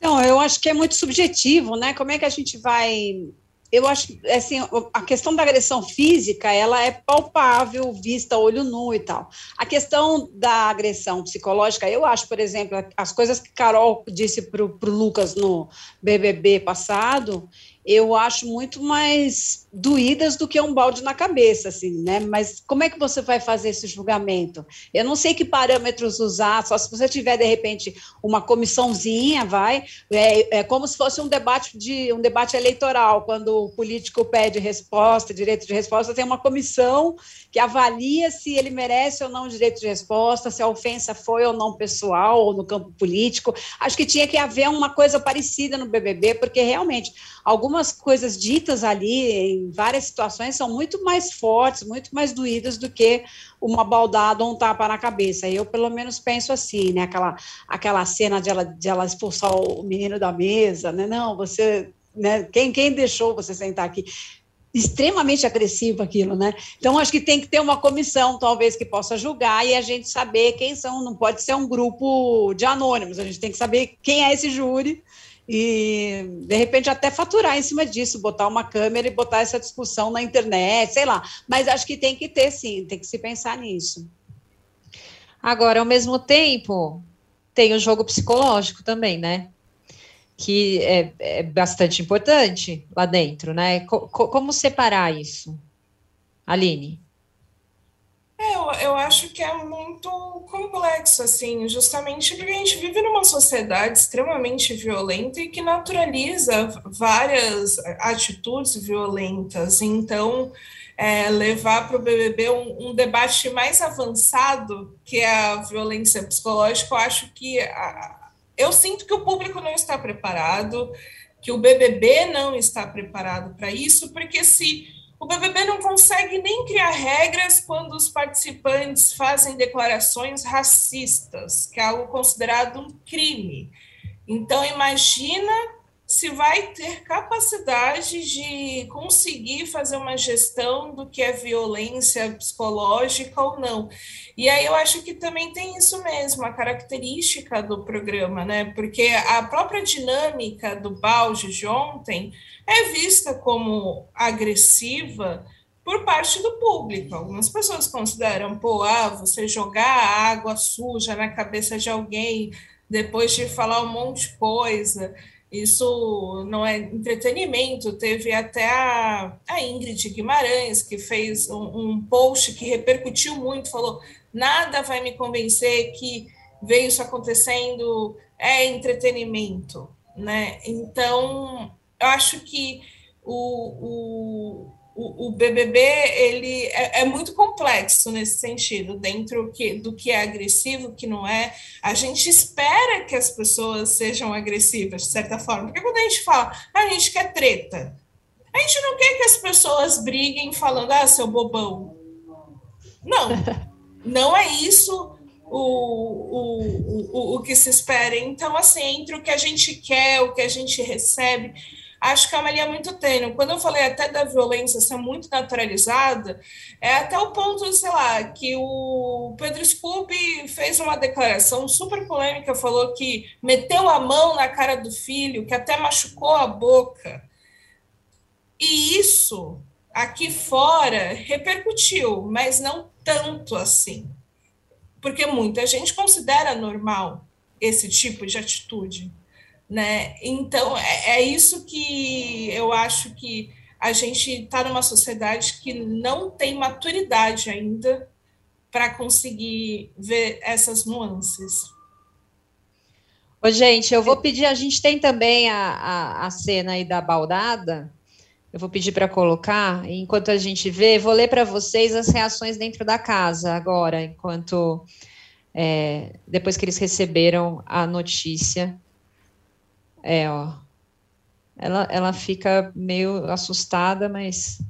Speaker 3: Não, eu acho que é muito subjetivo, né? Como é que a gente vai eu acho assim a questão da agressão física ela é palpável vista olho nu e tal. A questão da agressão psicológica eu acho por exemplo as coisas que Carol disse para o Lucas no BBB passado eu acho muito mais doídas do que um balde na cabeça, assim, né? Mas como é que você vai fazer esse julgamento? Eu não sei que parâmetros usar, só se você tiver, de repente, uma comissãozinha, vai, é, é como se fosse um debate de um debate eleitoral, quando o político pede resposta, direito de resposta, tem uma comissão que avalia se ele merece ou não direito de resposta, se a ofensa foi ou não pessoal ou no campo político. Acho que tinha que haver uma coisa parecida no BBB, porque realmente algumas coisas ditas ali em várias situações são muito mais fortes, muito mais doídas do que uma baldada ou um tapa na cabeça. Eu, pelo menos, penso assim, né? Aquela, aquela cena de ela, de ela expulsar o menino da mesa, né? Não, você. Né? Quem, quem deixou você sentar aqui? extremamente agressivo aquilo, né? Então acho que tem que ter uma comissão, talvez, que possa julgar e a gente saber quem são. Não pode ser um grupo de anônimos. A gente tem que saber quem é esse júri e de repente até faturar em cima disso, botar uma câmera e botar essa discussão na internet, sei lá. Mas acho que tem que ter, sim, tem que se pensar nisso.
Speaker 1: Agora, ao mesmo tempo, tem o jogo psicológico também, né? que é, é bastante importante lá dentro, né? Co como separar isso, Aline?
Speaker 2: Eu, eu acho que é muito complexo, assim, justamente porque a gente vive numa sociedade extremamente violenta e que naturaliza várias atitudes violentas. Então, é, levar para o BBB um, um, debate mais avançado, que é a violência psicológica, eu acho que a, eu sinto que o público não está preparado, que o BBB não está preparado para isso, porque se o BBB não consegue nem criar regras quando os participantes fazem declarações racistas, que é algo considerado um crime. Então, imagina se vai ter capacidade de conseguir fazer uma gestão do que é violência psicológica ou não. E aí eu acho que também tem isso mesmo, a característica do programa, né? Porque a própria dinâmica do balde de ontem é vista como agressiva por parte do público. Algumas pessoas consideram, pô, ah, você jogar água suja na cabeça de alguém depois de falar um monte de coisa isso não é entretenimento. Teve até a, a Ingrid Guimarães, que fez um, um, post que repercutiu muito, falou: nada vai me convencer que veio isso acontecendo, é entretenimento. Né? Então, eu acho que o, o o, BBB ele é, é, muito complexo nesse sentido, dentro que, do que é agressivo, o que não é. A gente espera que as pessoas sejam agressivas, de certa forma, porque quando a gente fala, ah, a gente quer treta, a gente não quer que as pessoas briguem falando, ah, seu bobão. Não, (laughs) não é isso o, o, o, o que se espera. Então, assim, entre o que a gente quer, o que a gente recebe, acho que é uma linha muito tênue. Quando eu falei até da violência ser muito naturalizada, é até o ponto, sei lá, que o Pedro Scooby fez uma declaração super polêmica, falou que meteu a mão na cara do filho, que até machucou a boca. E isso aqui fora repercutiu, mas não tanto assim. Porque muita gente considera normal esse tipo de atitude. Né? Então, é, é isso que eu acho que a gente está numa sociedade que não tem maturidade ainda para conseguir ver essas nuances.
Speaker 1: Ô, gente, eu vou pedir, a gente tem também a, a, a cena aí da baldada, eu vou pedir para colocar, enquanto a gente vê, vou ler para vocês as reações dentro da casa agora, enquanto, é, depois que eles receberam a notícia é, ó. Ela, ela fica meio assustada, mas.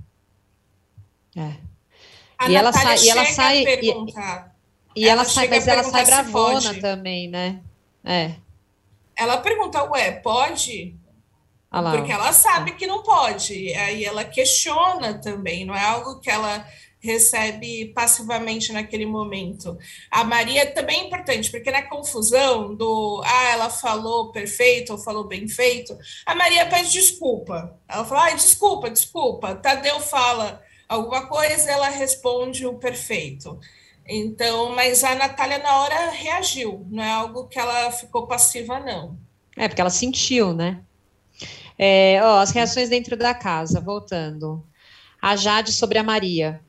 Speaker 1: É.
Speaker 2: A e ela sai, e ela sai e,
Speaker 1: e ela, ela sai, mas ela sai bravona também, né? É.
Speaker 2: Ela pergunta, ué, pode? Ah lá, Porque ela sabe que não pode. Aí ela questiona também, não é algo que ela recebe passivamente naquele momento. A Maria também é importante, porque na confusão do ah, ela falou perfeito ou falou bem feito, a Maria pede desculpa. Ela fala, ah, desculpa, desculpa. Tadeu fala alguma coisa, ela responde o perfeito. Então, mas a Natália na hora reagiu, não é algo que ela ficou passiva, não.
Speaker 1: É, porque ela sentiu, né? É, ó, as reações dentro da casa, voltando. A Jade sobre a Maria.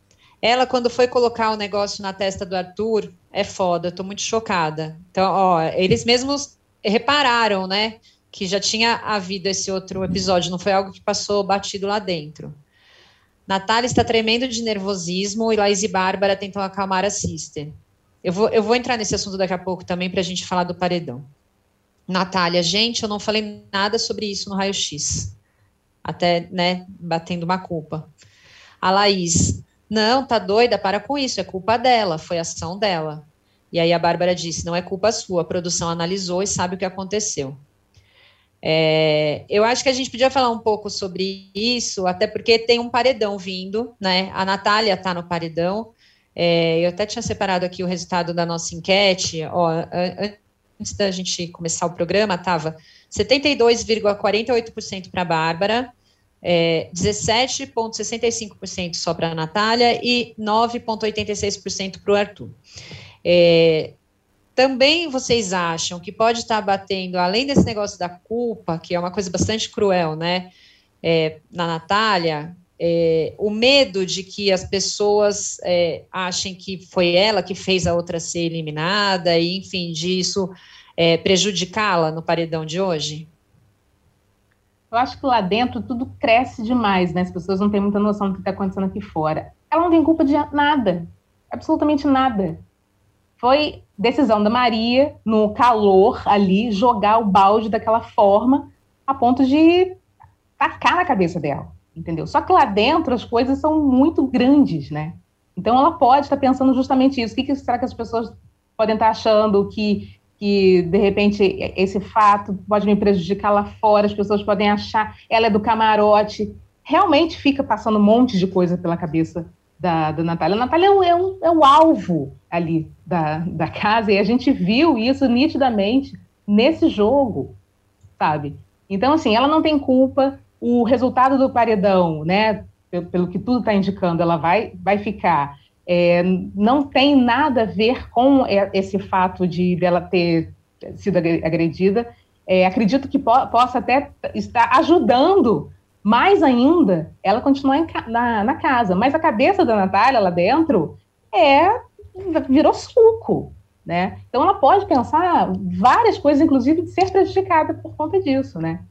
Speaker 1: Ela, quando foi colocar o negócio na testa do Arthur, é foda, tô muito chocada. Então, ó, eles mesmos repararam, né, que já tinha havido esse outro episódio, não foi algo que passou batido lá dentro. Natália está tremendo de nervosismo e Laís e Bárbara tentam acalmar a Sister. Eu vou, eu vou entrar nesse assunto daqui a pouco também para a gente falar do paredão. Natália, gente, eu não falei nada sobre isso no raio-x. até, né, batendo uma culpa. A Laís, não, tá doida, para com isso, é culpa dela, foi ação dela. E aí a Bárbara disse, não é culpa sua, a produção analisou e sabe o que aconteceu. É, eu acho que a gente podia falar um pouco sobre isso, até porque tem um paredão vindo, né? A Natália está no paredão. É, eu até tinha separado aqui o resultado da nossa enquete. Ó, antes da gente começar o programa, estava 72,48% para a Bárbara, é, 17,65% só para a Natália e 9,86% para o Arthur. É, também vocês acham que pode estar batendo, além desse negócio da culpa, que é uma coisa bastante cruel, né? É, na Natália, é, o medo de que as pessoas é, achem que foi ela que fez a outra ser eliminada, e enfim, disso é, prejudicá-la no paredão de hoje?
Speaker 4: Eu acho que lá dentro tudo cresce demais, né? As pessoas não têm muita noção do que está acontecendo aqui fora. Ela não tem culpa de nada, absolutamente nada. Foi decisão da Maria, no calor ali, jogar o balde daquela forma, a ponto de tacar na cabeça dela, entendeu? Só que lá dentro as coisas são muito grandes, né? Então ela pode estar pensando justamente isso. O que, que será que as pessoas podem estar achando que, que, de repente, esse fato pode me prejudicar lá fora, as pessoas podem achar, ela é do camarote. Realmente fica passando um monte de coisa pela cabeça da, da Natália. A Natália é, um, é, um, é o alvo ali da, da casa, e a gente viu isso nitidamente nesse jogo, sabe? Então, assim, ela não tem culpa, o resultado do paredão, né, pelo, pelo que tudo está indicando, ela vai, vai ficar. É, não tem nada a ver com esse fato de dela ter sido agredida. É, acredito que po possa até estar ajudando mais ainda, ela continuar em, na, na casa. Mas a cabeça da Natália lá dentro é virou suco, né? Então ela pode pensar várias coisas, inclusive de ser prejudicada por conta disso, né?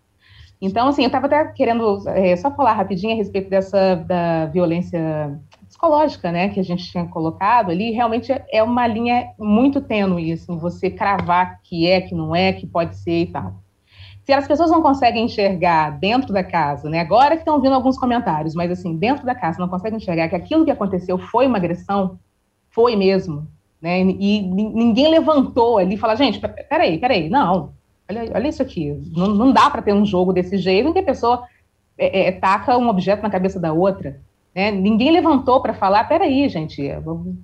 Speaker 4: Então, assim, eu estava até querendo é, só falar rapidinho a respeito dessa da violência psicológica, né, que a gente tinha colocado ali, realmente é uma linha muito tênue, assim, você cravar que é, que não é, que pode ser e tal se as pessoas não conseguem enxergar dentro da casa, né? Agora que estão vindo alguns comentários, mas assim, dentro da casa não conseguem enxergar que aquilo que aconteceu foi uma agressão, foi mesmo, né? E ninguém levantou ali e falou, gente, peraí, peraí, não, olha, olha isso aqui, não, não dá para ter um jogo desse jeito em que a pessoa é, é, taca um objeto na cabeça da outra. Né? Ninguém levantou para falar, peraí, gente,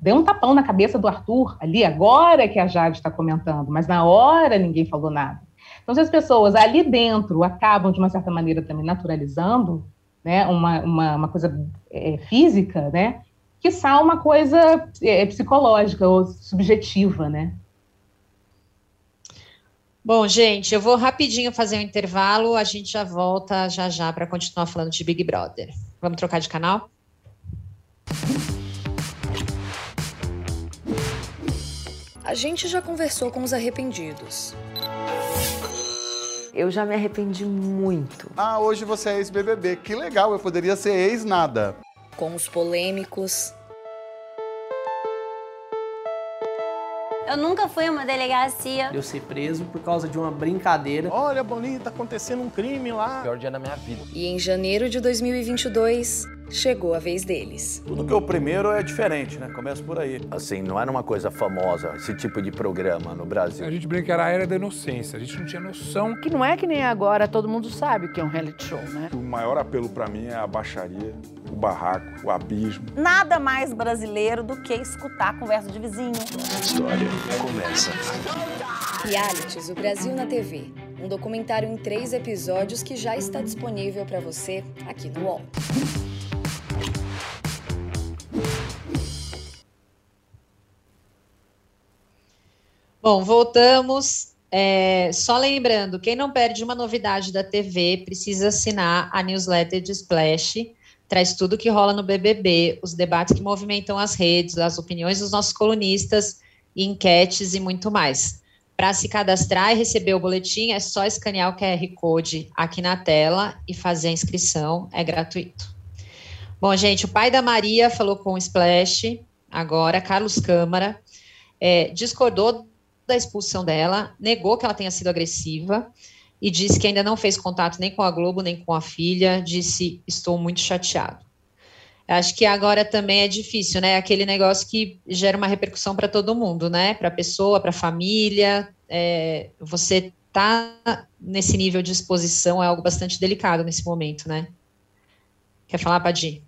Speaker 4: deu um tapão na cabeça do Arthur ali, agora que a Jade está comentando, mas na hora ninguém falou nada. Então, se as pessoas ali dentro acabam, de uma certa maneira, também naturalizando né, uma, uma, uma coisa é, física, né, que só uma coisa é, psicológica ou subjetiva, né?
Speaker 1: Bom, gente, eu vou rapidinho fazer um intervalo, a gente já volta já já para continuar falando de Big Brother. Vamos trocar de canal?
Speaker 5: A gente já conversou com os arrependidos.
Speaker 6: Eu já me arrependi muito.
Speaker 7: Ah, hoje você é ex-BBB. Que legal, eu poderia ser ex-nada.
Speaker 5: Com os polêmicos.
Speaker 8: Eu nunca fui a uma delegacia.
Speaker 9: Eu ser preso por causa de uma brincadeira.
Speaker 10: Olha, Boninho, tá acontecendo um crime lá.
Speaker 11: Pior dia da minha vida.
Speaker 5: E em janeiro de 2022, chegou a vez deles.
Speaker 12: Tudo que é o primeiro é diferente, né? Começa por aí.
Speaker 11: Assim, não era uma coisa famosa esse tipo de programa no Brasil.
Speaker 13: A gente brinca era a era da inocência, a gente não tinha noção.
Speaker 14: Que não é que nem agora todo mundo sabe que é um reality show, né?
Speaker 15: O maior apelo para mim é a baixaria, o barraco, o abismo.
Speaker 16: Nada mais brasileiro do que escutar a conversa de vizinho.
Speaker 17: A história começa aqui.
Speaker 5: Realities, o Brasil na TV. Um documentário em três episódios que já está disponível para você aqui no UOL.
Speaker 1: Bom, voltamos. É, só lembrando, quem não perde uma novidade da TV precisa assinar a newsletter de Splash. Traz tudo que rola no BBB, os debates que movimentam as redes, as opiniões dos nossos colunistas, enquetes e muito mais. Para se cadastrar e receber o boletim, é só escanear o QR Code aqui na tela e fazer a inscrição, é gratuito. Bom, gente, o pai da Maria falou com o Splash, agora, Carlos Câmara, é, discordou da expulsão dela, negou que ela tenha sido agressiva, e disse que ainda não fez contato nem com a Globo, nem com a filha, disse, estou muito chateado. Acho que agora também é difícil, né? Aquele negócio que gera uma repercussão para todo mundo, né? Para a pessoa, para a família. É, você tá nesse nível de exposição é algo bastante delicado nesse momento, né? Quer falar, Padir?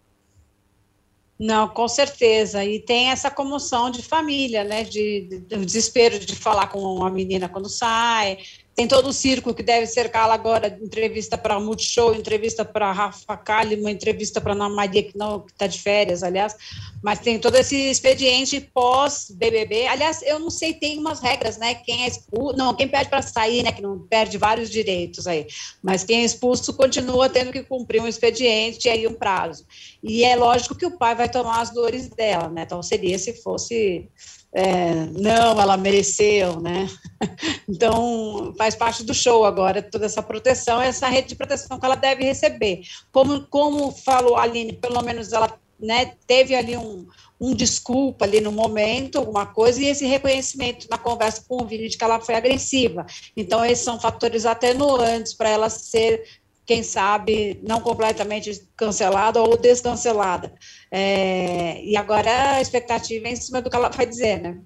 Speaker 3: Não, com certeza. E tem essa comoção de família, né? De, de, de desespero de falar com a menina quando sai, tem todo o circo que deve cercá-la agora, entrevista para Multishow, entrevista para Rafa Kalimann, entrevista para Ana Maria, que não está de férias, aliás, mas tem todo esse expediente pós-BBB. Aliás, eu não sei, tem umas regras, né? Quem é expulso, não, quem pede para sair, né? Que não perde vários direitos aí, mas quem é expulso continua tendo que cumprir um expediente e aí um prazo. E é lógico que o pai vai tomar as dores dela, né? Então seria se fosse é, não, ela mereceu, né? (laughs) Então, faz parte do show agora, toda essa proteção, essa rede de proteção que ela deve receber. Como, como falou a Aline, pelo menos ela né, teve ali um, um desculpa ali no momento, alguma coisa, e esse reconhecimento na conversa com o Vini de que ela foi agressiva. Então, esses são fatores atenuantes para ela ser quem sabe, não completamente cancelada ou descancelada. É, e agora a expectativa é em cima do que ela vai dizer, né?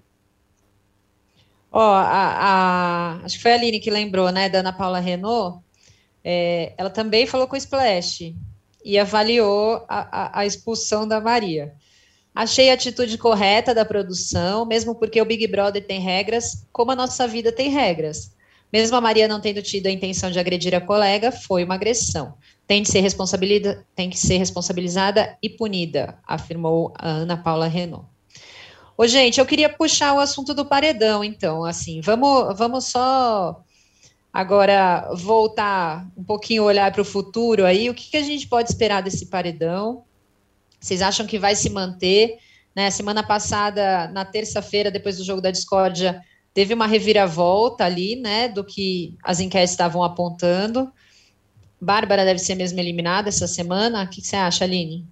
Speaker 1: Ó, a, a, acho que foi a Aline que lembrou, né, da Ana Paula Renault. É, ela também falou com o Splash e avaliou a, a, a expulsão da Maria. Achei a atitude correta da produção, mesmo porque o Big Brother tem regras, como a nossa vida tem regras. Mesmo a Maria não tendo tido a intenção de agredir a colega, foi uma agressão. Tem, de ser responsabilizada, tem que ser responsabilizada e punida, afirmou a Ana Paula Renault. Ô, gente, eu queria puxar o assunto do paredão, então, assim, vamos, vamos só agora voltar um pouquinho, olhar para o futuro aí, o que, que a gente pode esperar desse paredão? Vocês acham que vai se manter? Né? Semana passada, na terça-feira, depois do jogo da discórdia, teve uma reviravolta ali, né, do que as enquetes estavam apontando. Bárbara deve ser mesmo eliminada essa semana. O que você acha, Aline?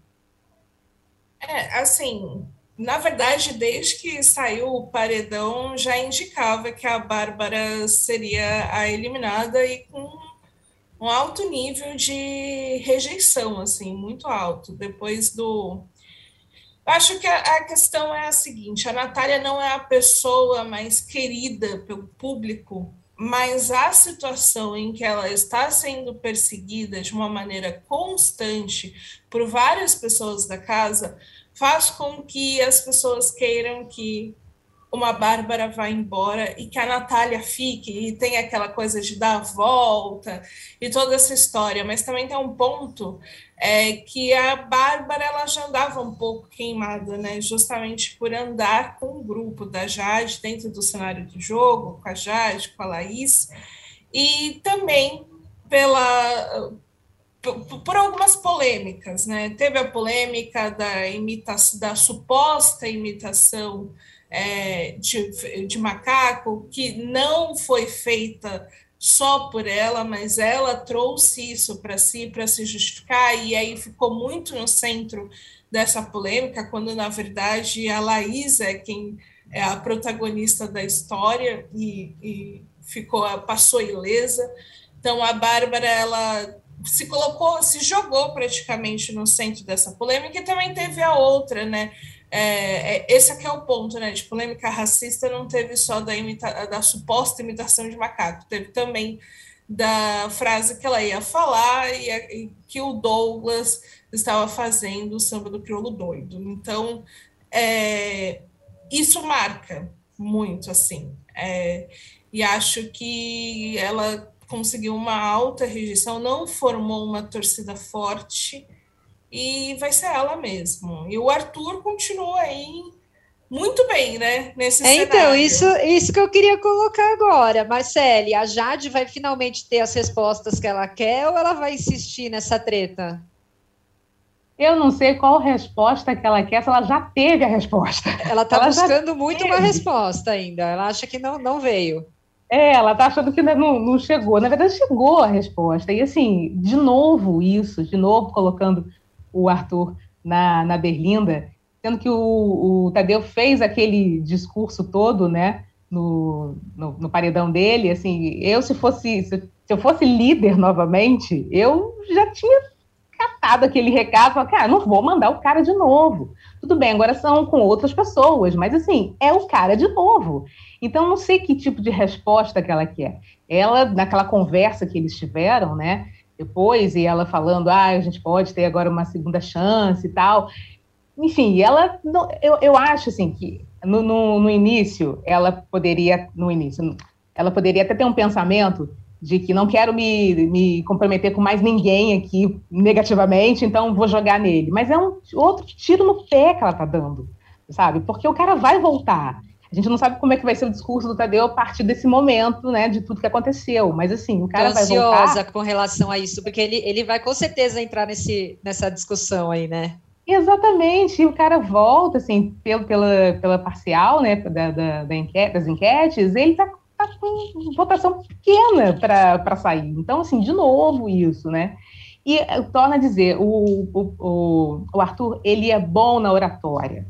Speaker 2: É, assim, na verdade, desde que saiu o paredão, já indicava que a Bárbara seria a eliminada e com um alto nível de rejeição, assim, muito alto. Depois do acho que a, a, questão é a seguinte: a Natália não é a pessoa mais querida pelo público, mas a situação em que ela está sendo perseguida de uma maneira constante por várias pessoas da casa faz com que as pessoas queiram que uma Bárbara vá embora e que a Natália fique e tem aquela coisa de dar a volta e toda essa história, mas também tem um ponto é, que a Bárbara ela já andava um pouco queimada, né? Justamente por andar com o grupo da Jade dentro do cenário de jogo, com a Jade, com a Laís, e também pela por algumas polêmicas, né? Teve a polêmica da imitação, da suposta imitação é, de, de macaco, que não foi feita só por ela, mas ela trouxe isso para si, para se justificar, e aí ficou muito no centro dessa polêmica, quando na verdade a Laís é quem é a protagonista da história e, e ficou passou ilesa. Então a Bárbara ela se colocou, se jogou praticamente no centro dessa polêmica e também teve a outra, né? É, é, esse aqui é o ponto, né? De polêmica racista não teve só da, imita da suposta imitação de macaco, teve também da frase que ela ia falar e, e que o Douglas estava fazendo o samba do crioulo doido. Então, é, isso marca muito, assim. É, e acho que ela conseguiu uma alta rejeição, não formou uma torcida forte, e vai ser ela mesmo. E o Arthur continua aí muito bem, né? Nesse é,
Speaker 1: Então, isso, isso que eu queria colocar agora. Marcele, a Jade vai finalmente ter as respostas que ela quer ou ela vai insistir nessa treta?
Speaker 4: Eu não sei qual resposta que ela quer, se ela já teve a resposta.
Speaker 1: Ela está buscando muito teve. uma resposta ainda. Ela acha que não, não veio.
Speaker 4: É, ela tá achando que não, não chegou. Na verdade, chegou a resposta. E assim, de novo isso, de novo colocando o Arthur na, na Berlinda, sendo que o, o Tadeu fez aquele discurso todo, né, no, no, no, paredão dele, assim, eu se fosse, se, eu fosse líder novamente, eu já tinha catado aquele recado, falado, cara, não vou mandar o cara de novo. Tudo bem, agora são com outras pessoas, mas assim, é o cara de novo. Então, não sei que tipo de resposta que ela quer. Ela, naquela conversa que eles tiveram, né, depois, e ela falando, ah, a gente pode ter agora uma segunda chance e tal. Enfim, ela, eu, eu acho, assim, que no, no, no, início, ela poderia, no início, ela poderia até ter um pensamento de que não quero me, me comprometer com mais ninguém aqui negativamente, então vou jogar nele. Mas é um outro tiro no pé que ela tá dando, sabe? Porque o cara vai voltar. A gente não sabe como é que vai ser o discurso do Tadeu a partir desse momento, né, de tudo que aconteceu. Mas assim, o cara vai voltar.
Speaker 1: ansiosa com relação a isso, porque ele, ele vai com certeza entrar nesse, nessa discussão aí, né?
Speaker 4: Exatamente, e o cara volta, assim, pelo, pela, pela parcial, né, da, da, da enquete, das enquetes, ele tá, tá com votação pequena para sair. Então, assim, de novo isso, né? E eh, torna a dizer, o, o, o, Arthur, ele é bom na oratória,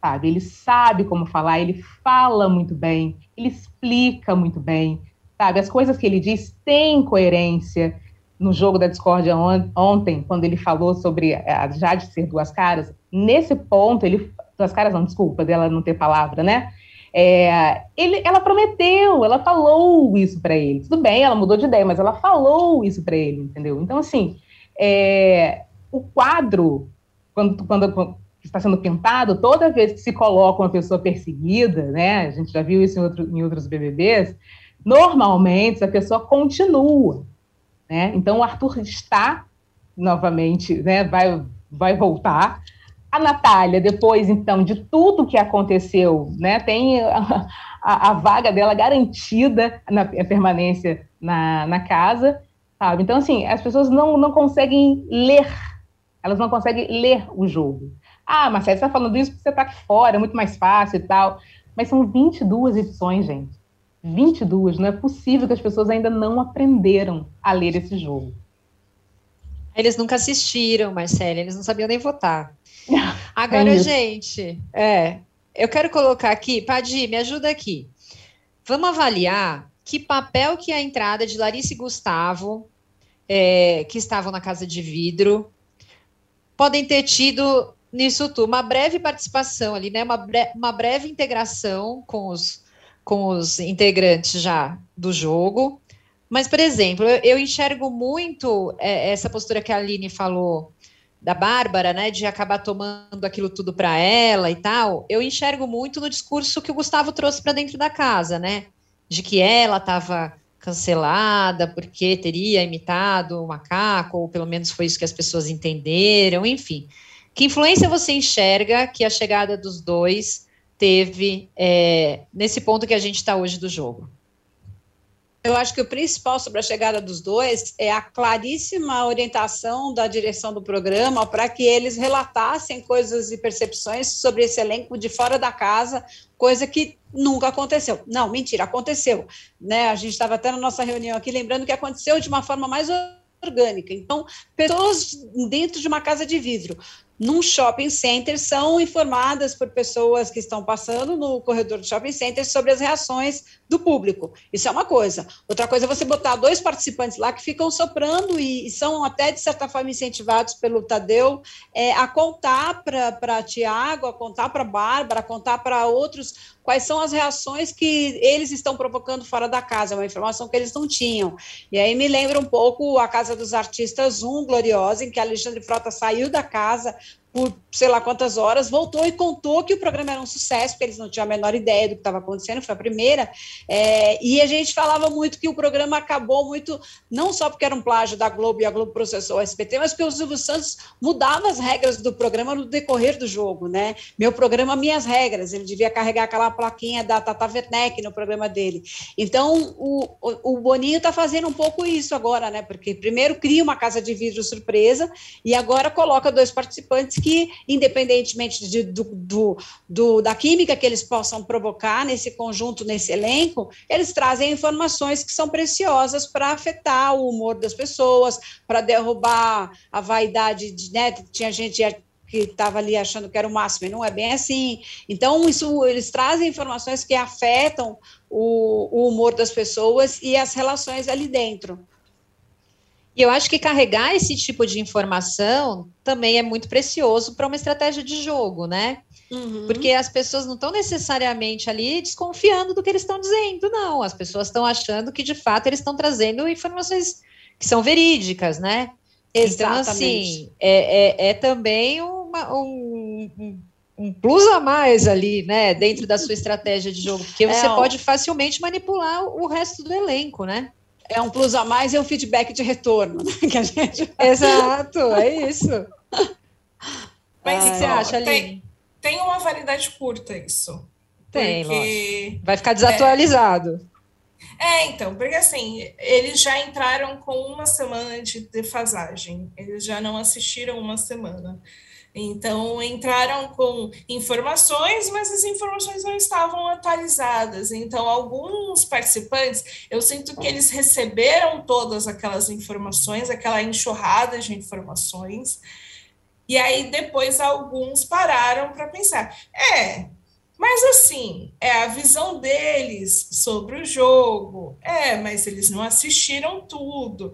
Speaker 4: sabe? Ele sabe como falar, ele fala muito bem, ele explica muito bem, sabe? As coisas que ele diz têm coerência, no jogo da discórdia on, ontem, quando ele falou sobre a Jade ser duas caras, nesse ponto, ele. Duas caras não, desculpa, dela não ter palavra, né? É, ele, ela prometeu, ela falou isso para ele. Tudo bem, ela mudou de ideia, mas ela falou isso para ele, entendeu? Então, assim, é, o quadro, quando, quando, está sendo pintado, toda vez que se coloca uma pessoa perseguida, né? A gente já viu isso em, outro, em outros BBBs. Normalmente, a pessoa continua né? Então, o Arthur está novamente, né, vai, vai voltar. A Natália, depois, então, de tudo que aconteceu, né, tem a, a, a vaga dela garantida na permanência na, na casa, sabe? Então, assim, as pessoas não, não conseguem ler, elas não conseguem ler o jogo. Ah, Marcelo, você está falando isso porque você está aqui fora, é muito mais fácil e tal. Mas são 22 edições, gente. 22, não é possível que as pessoas ainda não aprenderam a ler esse jogo.
Speaker 1: Eles nunca assistiram, Marcela, eles não sabiam nem votar. (laughs) Agora, é gente, é, eu quero colocar aqui, Padi, me ajuda aqui. Vamos avaliar que papel que a entrada de Larissa e Gustavo, é, que estavam na casa de vidro, podem ter tido nisso tudo. Uma breve participação ali, né? Uma, bre uma breve integração com os com os integrantes já do jogo. Mas, por exemplo, eu, eu enxergo muito é, essa postura que a Aline falou da Bárbara, né, de acabar tomando aquilo tudo para ela e tal. Eu enxergo muito no discurso que o Gustavo trouxe para dentro da casa, né, de que ela estava cancelada porque teria imitado o macaco, ou pelo menos foi isso que as pessoas entenderam, enfim. Que influência você enxerga que a chegada dos dois teve é, nesse ponto que a gente está hoje do jogo?
Speaker 3: Eu acho que o principal sobre a chegada dos dois é a claríssima orientação da direção do programa para que eles relatassem coisas e percepções sobre esse elenco de fora da casa, coisa que nunca aconteceu. Não, mentira, aconteceu. Né? A gente estava até na nossa reunião aqui lembrando que aconteceu de uma forma mais orgânica. Então, pessoas dentro de uma casa de vidro, num shopping center são informadas por pessoas que estão passando no corredor do shopping center sobre as reações do público. Isso é uma coisa. Outra coisa é você botar dois participantes lá que ficam soprando e, e são até, de certa forma, incentivados pelo Tadeu é, a contar para Tiago, a contar para Bárbara, a contar para outros quais são as reações que eles estão provocando fora da casa, é uma informação que eles não tinham. E aí me lembra um pouco a Casa dos Artistas 1, Gloriosa, em que Alexandre Frota saiu da casa por sei lá quantas horas, voltou e contou que o programa era um sucesso, porque eles não tinham a menor ideia do que estava acontecendo, foi a primeira. É, e a gente falava muito que o programa acabou muito, não só porque era um plágio da Globo e a Globo processou o SBT, mas porque o Silvio Santos mudava as regras do programa no decorrer do jogo, né? Meu programa, minhas regras. Ele devia carregar aquela plaquinha da Tata Werneck no programa dele. Então, o, o, Boninho está fazendo um pouco isso agora, né? Porque primeiro cria uma casa de vidro surpresa e agora coloca dois participantes que, independentemente de, do, do, do, da química que eles possam provocar nesse conjunto, nesse elenco, eles trazem informações que são preciosas para afetar o humor das pessoas, para derrubar a vaidade, de, né? Tinha gente que estava ali achando que era o máximo, e não é bem assim. Então, isso, eles trazem informações que afetam o, o humor das pessoas e as relações ali dentro.
Speaker 1: E eu acho que carregar esse tipo de informação também é muito precioso para uma estratégia de jogo, né? Uhum. Porque as pessoas não estão necessariamente ali desconfiando do que eles estão dizendo, não. As pessoas estão achando que, de fato, eles estão trazendo informações que são verídicas, né? Exatamente. Então, assim, é, é, é também uma, um, um, um, plus a mais ali, né, dentro da sua estratégia de jogo, porque (laughs) você é, pode facilmente manipular o resto do elenco, né?
Speaker 3: É um plus a mais e um feedback de retorno né, que a gente.
Speaker 1: Exato, é isso. (laughs)
Speaker 2: Mas o que você acha, Aline? Tem, tem uma validade curta isso.
Speaker 1: Tem, porque... Vai ficar desatualizado.
Speaker 2: É, então, porque assim, eles já entraram com uma semana de defasagem, eles já não assistiram uma semana. Então, entraram com informações, mas as informações não estavam atualizadas. Então, alguns participantes, eu sinto que eles receberam todas aquelas informações, aquela enxurrada de informações, e aí depois alguns pararam para pensar: é, mas assim, é a visão deles sobre o jogo. É, mas eles não assistiram tudo.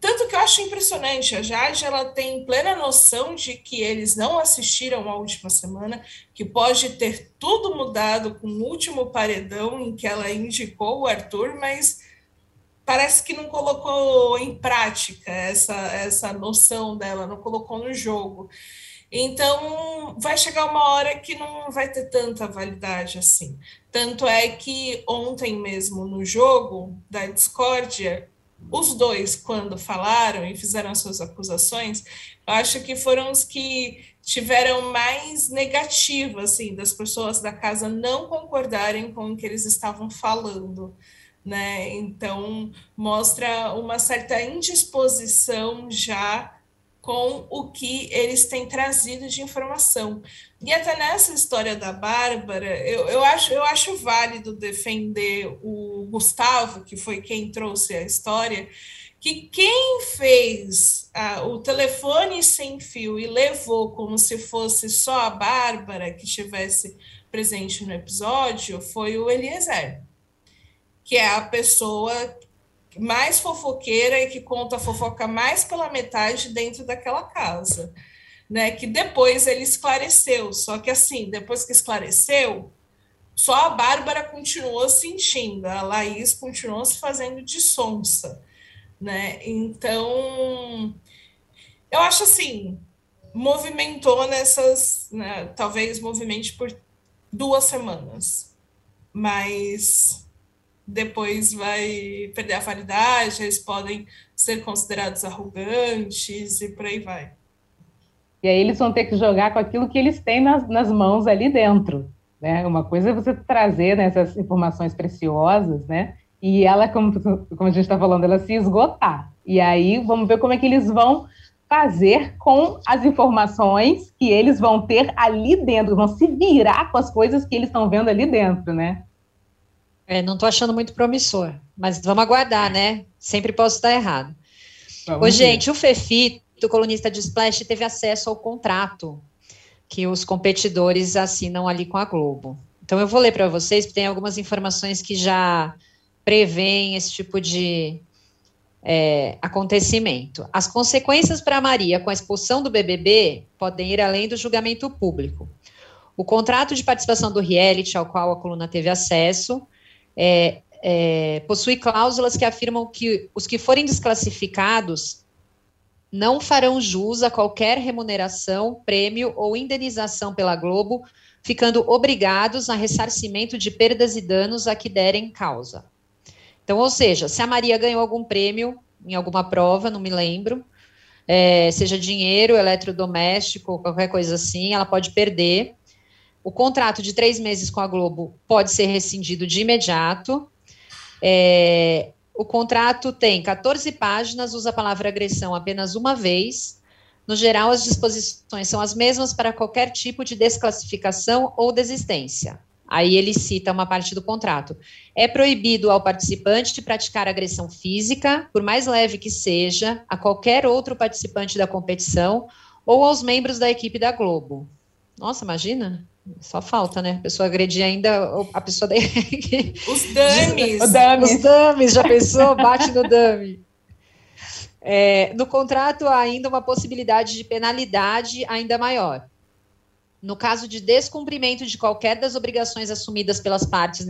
Speaker 2: Tanto que eu acho impressionante, a Jade ela tem plena noção de que eles não assistiram a última semana, que pode ter tudo mudado com o último paredão em que ela indicou o Arthur, mas parece que não colocou em prática essa, essa noção dela, não colocou no jogo. Então, vai chegar uma hora que não vai ter tanta validade assim. Tanto é que ontem mesmo no jogo da discórdia, os dois, quando falaram e fizeram as suas acusações, eu acho que foram os que tiveram mais negativa, assim, das pessoas da casa não concordarem com o que eles estavam falando. Né? Então, mostra uma certa indisposição já com o que eles têm trazido de informação. E até nessa história da Bárbara, eu, eu, acho, eu acho válido defender o Gustavo, que foi quem trouxe a história, que quem fez o telefone sem fio e levou como se fosse só a Bárbara que estivesse presente no episódio foi o Eliezer, que é a pessoa mais fofoqueira e que conta a fofoca mais pela metade dentro daquela casa, né? Que depois ele esclareceu, só que assim, depois que esclareceu, só a Bárbara continuou sentindo, a Laís continuou se fazendo de sonsa, né? Então, eu acho assim, movimentou nessas, né, talvez movimente por duas semanas, mas depois vai perder a validade, eles podem ser considerados arrogantes e por aí vai.
Speaker 4: E aí eles vão ter que jogar com aquilo que eles têm nas, nas mãos ali dentro. Né? Uma coisa é você trazer né, essas informações preciosas, né? E ela, como, como a gente está falando, ela se esgotar. E aí vamos ver como é que eles vão fazer com as informações que eles vão ter ali dentro, vão se virar com as coisas que eles estão vendo ali dentro, né?
Speaker 1: É, não estou achando muito promissor, mas vamos aguardar, né? Sempre posso estar errado. Ô, gente, o Fefito, o colunista de Splash, teve acesso ao contrato que os competidores assinam ali com a Globo. Então, eu vou ler para vocês, porque tem algumas informações que já prevêem esse tipo de é, acontecimento. As consequências para Maria com a expulsão do BBB podem ir além do julgamento público. O contrato de participação do reality, ao qual a coluna teve acesso, é, é, possui cláusulas que afirmam que os que forem desclassificados não farão jus a qualquer remuneração, prêmio ou indenização pela Globo, ficando obrigados a ressarcimento de perdas e danos a que derem causa. Então, ou seja, se a Maria ganhou algum prêmio em alguma prova, não me lembro, é, seja dinheiro, eletrodoméstico, qualquer coisa assim, ela pode perder. O contrato de três meses com a Globo pode ser rescindido de imediato. É, o contrato tem 14 páginas, usa a palavra agressão apenas uma vez. No geral, as disposições são as mesmas para qualquer tipo de desclassificação ou desistência. Aí ele cita uma parte do contrato. É proibido ao participante praticar agressão física, por mais leve que seja, a qualquer outro participante da competição ou aos membros da equipe da Globo. Nossa, imagina? Só falta, né? A pessoa agredir ainda a pessoa daí. (laughs)
Speaker 2: Os (laughs) dummies.
Speaker 1: Os dummies, já pensou? Bate no dummy. É, no contrato, há ainda uma possibilidade de penalidade ainda maior. No caso de descumprimento de qualquer das obrigações assumidas pelas partes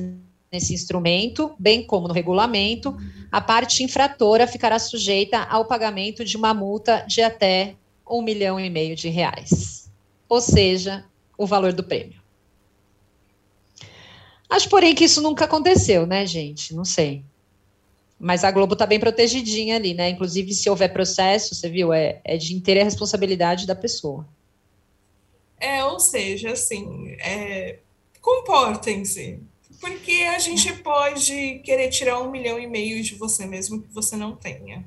Speaker 1: nesse instrumento, bem como no regulamento, a parte infratora ficará sujeita ao pagamento de uma multa de até um milhão e meio de reais. Ou seja, o valor do prêmio. Acho, porém, que isso nunca aconteceu, né, gente? Não sei. Mas a Globo está bem protegidinha ali, né? Inclusive, se houver processo, você viu, é, é de inteira responsabilidade da pessoa.
Speaker 2: É, ou seja, assim, é, comportem-se. Porque a gente (laughs) pode querer tirar um milhão e meio de você mesmo que você não tenha.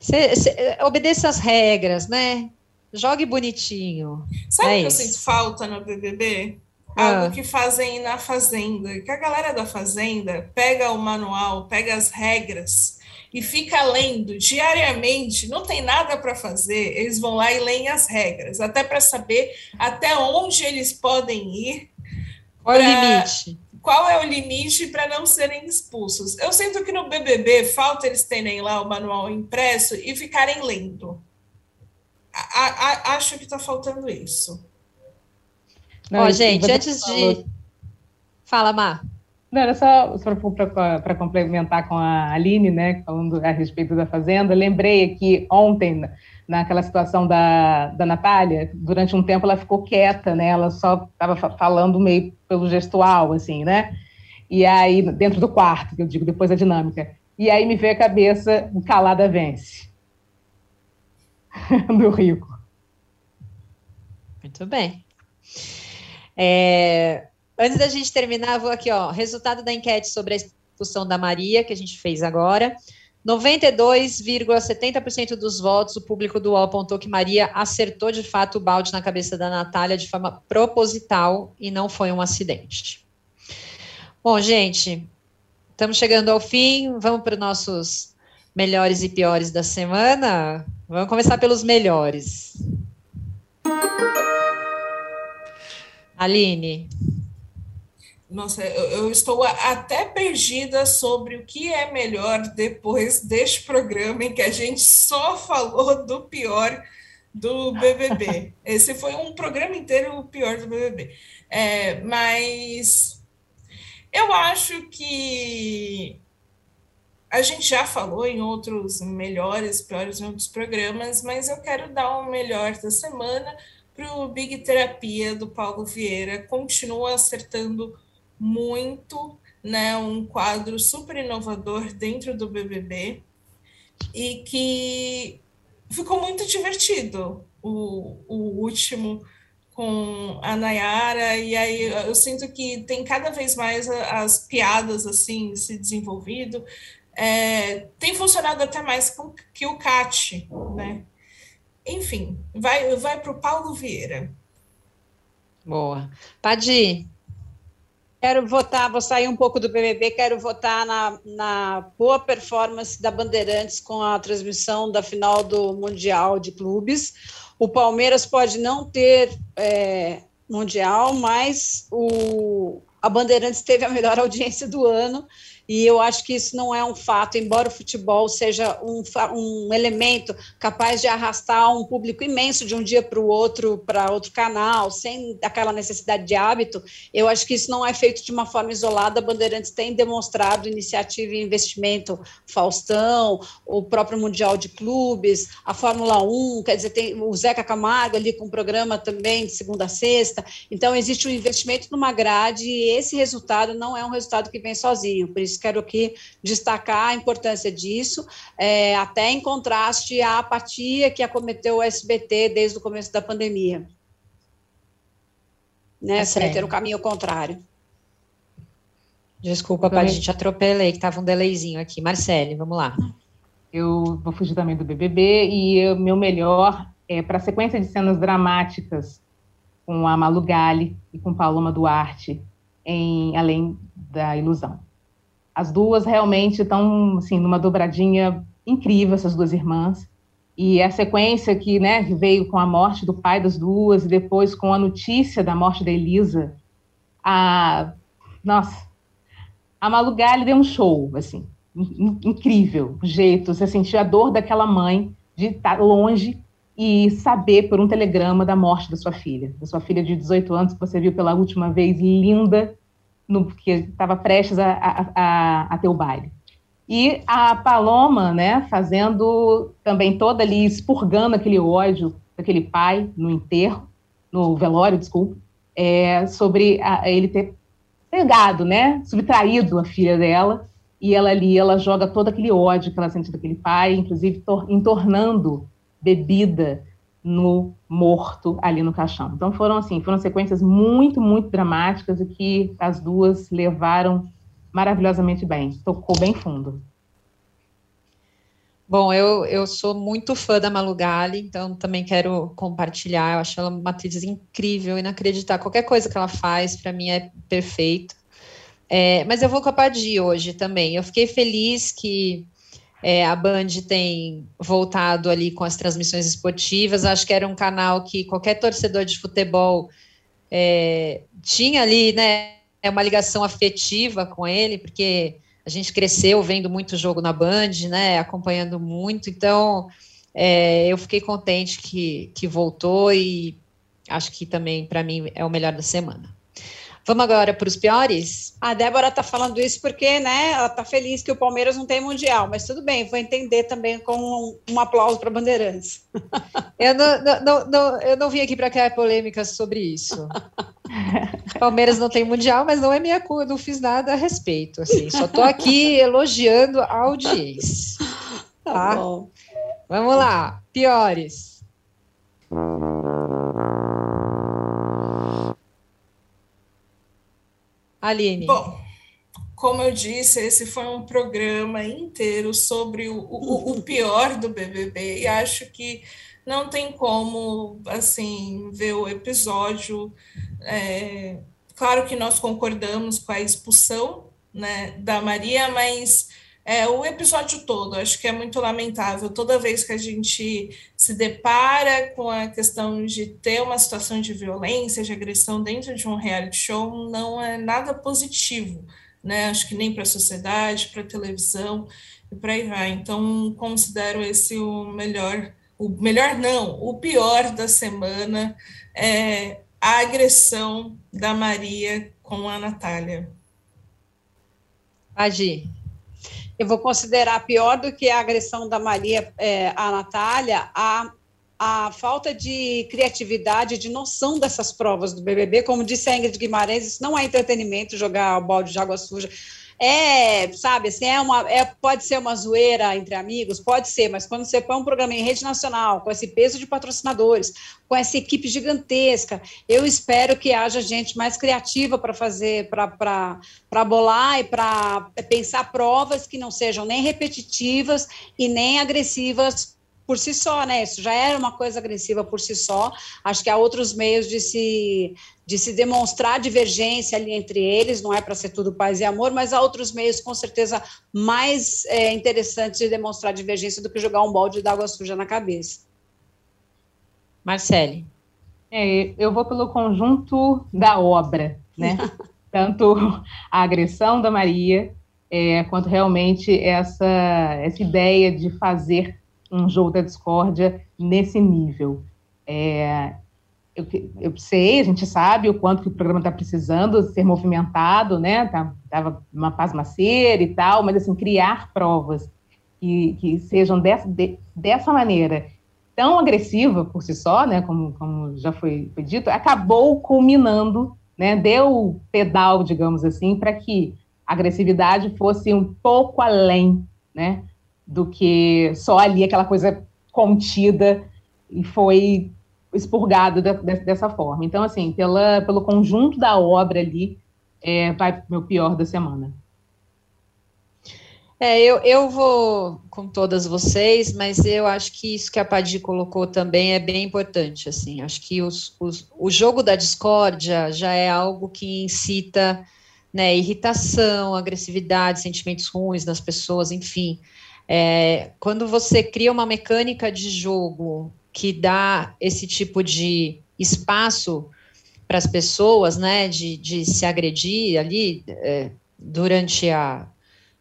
Speaker 1: Cê, cê, obedeça as regras, né? Jogue bonitinho.
Speaker 2: Sabe o
Speaker 1: é
Speaker 2: que eu sinto falta no BBB?
Speaker 1: Ah.
Speaker 2: Algo que fazem na Fazenda. Que a galera da Fazenda pega o manual, pega as regras e fica lendo diariamente. Não tem nada para fazer, eles vão lá e leem as regras, até para saber até onde eles podem ir.
Speaker 1: Qual é o limite?
Speaker 2: Qual é o limite para não serem expulsos? Eu sinto que no BBB falta eles terem lá o manual impresso e ficarem lendo. A, a, acho que está faltando isso.
Speaker 1: Ó, gente, antes de. Fala, Mar.
Speaker 4: Não, era só, só para complementar com a Aline, né, falando a respeito da Fazenda, lembrei aqui ontem, naquela situação da, da Natália, durante um tempo ela ficou quieta, né, ela só estava falando meio pelo gestual, assim, né, e aí, dentro do quarto, que eu digo, depois a dinâmica, e aí me veio a cabeça, o calada vence, (laughs) do Rico.
Speaker 1: Muito bem. É, antes da gente terminar, vou aqui, ó, resultado da enquete sobre a expulsão da Maria, que a gente fez agora. 92,70% dos votos, o público do UOL apontou que Maria acertou de fato o balde na cabeça da Natália de forma proposital e não foi um acidente. Bom, gente, estamos chegando ao fim, vamos para os nossos melhores e piores da semana. Vamos começar pelos melhores. Aline.
Speaker 2: Nossa, eu, eu, estou até perdida sobre o que é melhor depois deste programa em que a gente só falou do pior do BBB. (laughs) Esse foi um programa inteiro o pior do BBB. É, mas eu acho que a gente já falou em outros melhores, piores em outros programas, mas eu quero dar um melhor da semana para o Big Terapia do Paulo Vieira. Continua acertando muito, né? Um quadro super inovador dentro do BBB e que ficou muito divertido o, o último com a Nayara, e aí eu sinto que tem cada vez mais as piadas assim se desenvolvido. É, tem funcionado até mais que o CAT, né? Enfim, vai, vai para o Paulo Vieira.
Speaker 1: Boa. Padi.
Speaker 3: Quero votar, vou sair um pouco do BBB, quero votar na, na boa performance da Bandeirantes com a transmissão da final do Mundial de Clubes. O Palmeiras pode não ter é, Mundial, mas o, a Bandeirantes teve a melhor (laughs) audiência do ano e eu acho que isso não é um fato, embora o futebol seja um, um elemento capaz de arrastar um público imenso de um dia para o outro, para outro canal, sem aquela necessidade de hábito, eu acho que isso não é feito de uma forma isolada. A Bandeirantes tem demonstrado iniciativa e investimento, Faustão, o próprio Mundial de Clubes, a Fórmula 1, quer dizer, tem o Zeca Camargo ali com o programa também de segunda a sexta. Então, existe um investimento numa grade e esse resultado não é um resultado que vem sozinho. Por isso, quero aqui destacar a importância disso, é, até em contraste à apatia que acometeu o SBT desde o começo da pandemia. Né, é ter um caminho contrário.
Speaker 1: Desculpa, Paty, gente atropelei, que estava um delayzinho aqui. Marcele, vamos lá.
Speaker 4: Eu vou fugir também do BBB e o meu melhor é para a sequência de cenas dramáticas com a Malu Gali e com Paloma Duarte em Além da Ilusão. As duas realmente estão assim numa dobradinha incrível essas duas irmãs. E a sequência que, né, veio com a morte do pai das duas e depois com a notícia da morte da Elisa, a nossa, a Malu deu um show, assim, incrível, jeito, você sentiu a dor daquela mãe de estar longe e saber por um telegrama da morte da sua filha, da sua filha de 18 anos que você viu pela última vez, linda, no, que estava prestes a, a, a, ter o baile. E a Paloma, né, fazendo também toda ali, expurgando aquele ódio daquele pai no enterro, no velório, desculpa, é, sobre a, ele ter pegado, né, subtraído a filha dela, e ela ali, ela joga todo aquele ódio que ela sente daquele pai, inclusive tor entornando bebida no morto ali no caixão. Então foram assim, foram sequências muito, muito dramáticas e que as duas levaram maravilhosamente bem, tocou bem fundo.
Speaker 1: Bom, eu, eu sou muito fã da Malu Gali, então também quero compartilhar. Eu acho ela uma atriz incrível, inacreditável. Qualquer coisa que ela faz, para mim, é perfeito. É, mas eu vou com a Padi hoje também. Eu fiquei feliz que é, a Band tem voltado ali com as transmissões esportivas. Acho que era um canal que qualquer torcedor de futebol é, tinha ali, né, uma ligação afetiva com ele, porque a gente cresceu vendo muito jogo na Band, né? Acompanhando muito. Então, é, eu fiquei contente que, que voltou e acho que também, para mim, é o melhor da semana. Vamos agora para os piores?
Speaker 3: A Débora está falando isso porque, né, ela está feliz que o Palmeiras não tem mundial, mas tudo bem, vou entender também com um, um aplauso para Bandeirantes. (laughs)
Speaker 1: Eu não, não, não, eu não vim aqui para criar polêmicas sobre isso. (laughs) Palmeiras não tem mundial, mas não é minha culpa, não fiz nada a respeito. Assim, só estou aqui (laughs) elogiando a audiência. Tá? tá bom. Vamos lá, piores. Aline.
Speaker 2: Bom, como eu disse, esse foi um programa inteiro sobre o, o, o pior do BBB e acho que não tem como, assim, ver o episódio. É, claro que nós concordamos com a expulsão né, da Maria, mas é, o episódio todo, acho que é muito lamentável. Toda vez que a gente se depara com a questão de ter uma situação de violência, de agressão dentro de um reality show, não é nada positivo, né? Acho que nem para a sociedade, para a televisão e para aí vai. Então, considero esse o melhor o melhor não, o pior da semana é a agressão da Maria com a Natália.
Speaker 1: Agi.
Speaker 3: Eu vou considerar pior do que a agressão da Maria é, à Natália a, a falta de criatividade, de noção dessas provas do BBB. Como disse a Ingrid Guimarães, isso não é entretenimento jogar o balde de água suja é, sabe, assim, é uma, é, pode ser uma zoeira entre amigos, pode ser, mas quando você põe um programa em rede nacional, com esse peso de patrocinadores, com essa equipe gigantesca, eu espero que haja gente mais criativa para fazer, para bolar e para pensar provas que não sejam nem repetitivas e nem agressivas por si só, né? Isso já era uma coisa agressiva por si só. Acho que há outros meios de se, de se demonstrar divergência ali entre eles, não é para ser tudo paz e amor, mas há outros meios, com certeza, mais é, interessantes de demonstrar divergência do que jogar um balde d'água suja na cabeça.
Speaker 1: Marcele.
Speaker 4: É, eu vou pelo conjunto da obra, né? (laughs) Tanto a agressão da Maria, é, quanto realmente essa, essa ideia de fazer um jogo da discórdia nesse nível. É, eu, eu, sei, a gente sabe o quanto que o programa está precisando ser movimentado, né? Tá, tava uma pasmaceira e tal, mas assim criar provas que, que sejam dessa, de, dessa maneira tão agressiva por si só, né? Como, como já foi, foi dito, acabou culminando, né? Deu pedal, digamos assim, para que a agressividade fosse um pouco além, né? Do que só ali aquela coisa contida e foi expurgado de, dessa forma. Então, assim, pela, pelo conjunto da obra ali, é, vai meu pior da semana.
Speaker 1: É, eu, eu vou com todas vocês, mas eu acho que isso que a Padi colocou também é bem importante, assim, acho que os, os, o jogo da discórdia já é algo que incita, né, irritação, agressividade, sentimentos ruins nas pessoas, enfim, É, quando você cria uma mecânica de jogo que dá esse tipo de espaço para as pessoas, né, de, de se agredir ali é, durante a,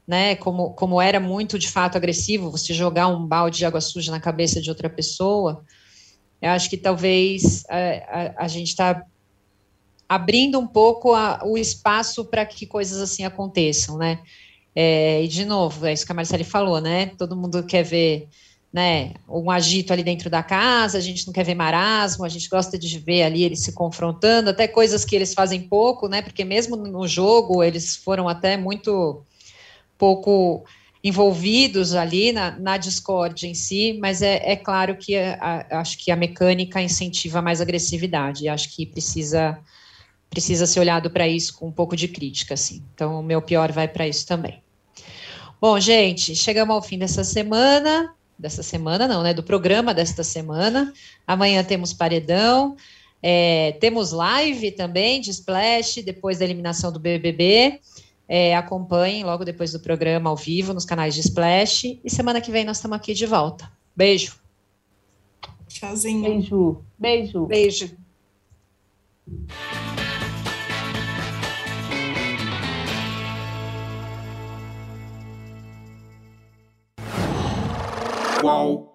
Speaker 1: né, como, como era muito de fato agressivo, você jogar um balde de água suja na cabeça de outra pessoa, eu acho que talvez a, a, a gente está abrindo um pouco a, o espaço para que coisas assim aconteçam, né? É, e de novo, é isso que a Marcele falou, né? Todo mundo quer ver né, um agito ali dentro da casa, a gente não quer ver marasmo, a gente gosta de ver ali eles se confrontando, até coisas que eles fazem pouco, né? Porque mesmo no jogo eles foram até muito pouco envolvidos ali na, na em si, mas é, é claro que a, a, acho que a mecânica incentiva mais agressividade, acho que precisa precisa ser olhado para isso com um pouco de crítica, assim. Então, o meu pior vai para isso também. Bom, gente, chegamos ao fim dessa semana, dessa semana não, né, do programa desta semana. Amanhã temos paredão, é, temos live também de Splash, depois da eliminação do BBB. É, acompanhem logo depois do programa ao vivo nos canais de Splash. E semana que vem nós estamos aqui de volta. Beijo.
Speaker 2: Tchauzinho.
Speaker 4: Beijo. Beijo.
Speaker 1: Beijo.
Speaker 17: Qual?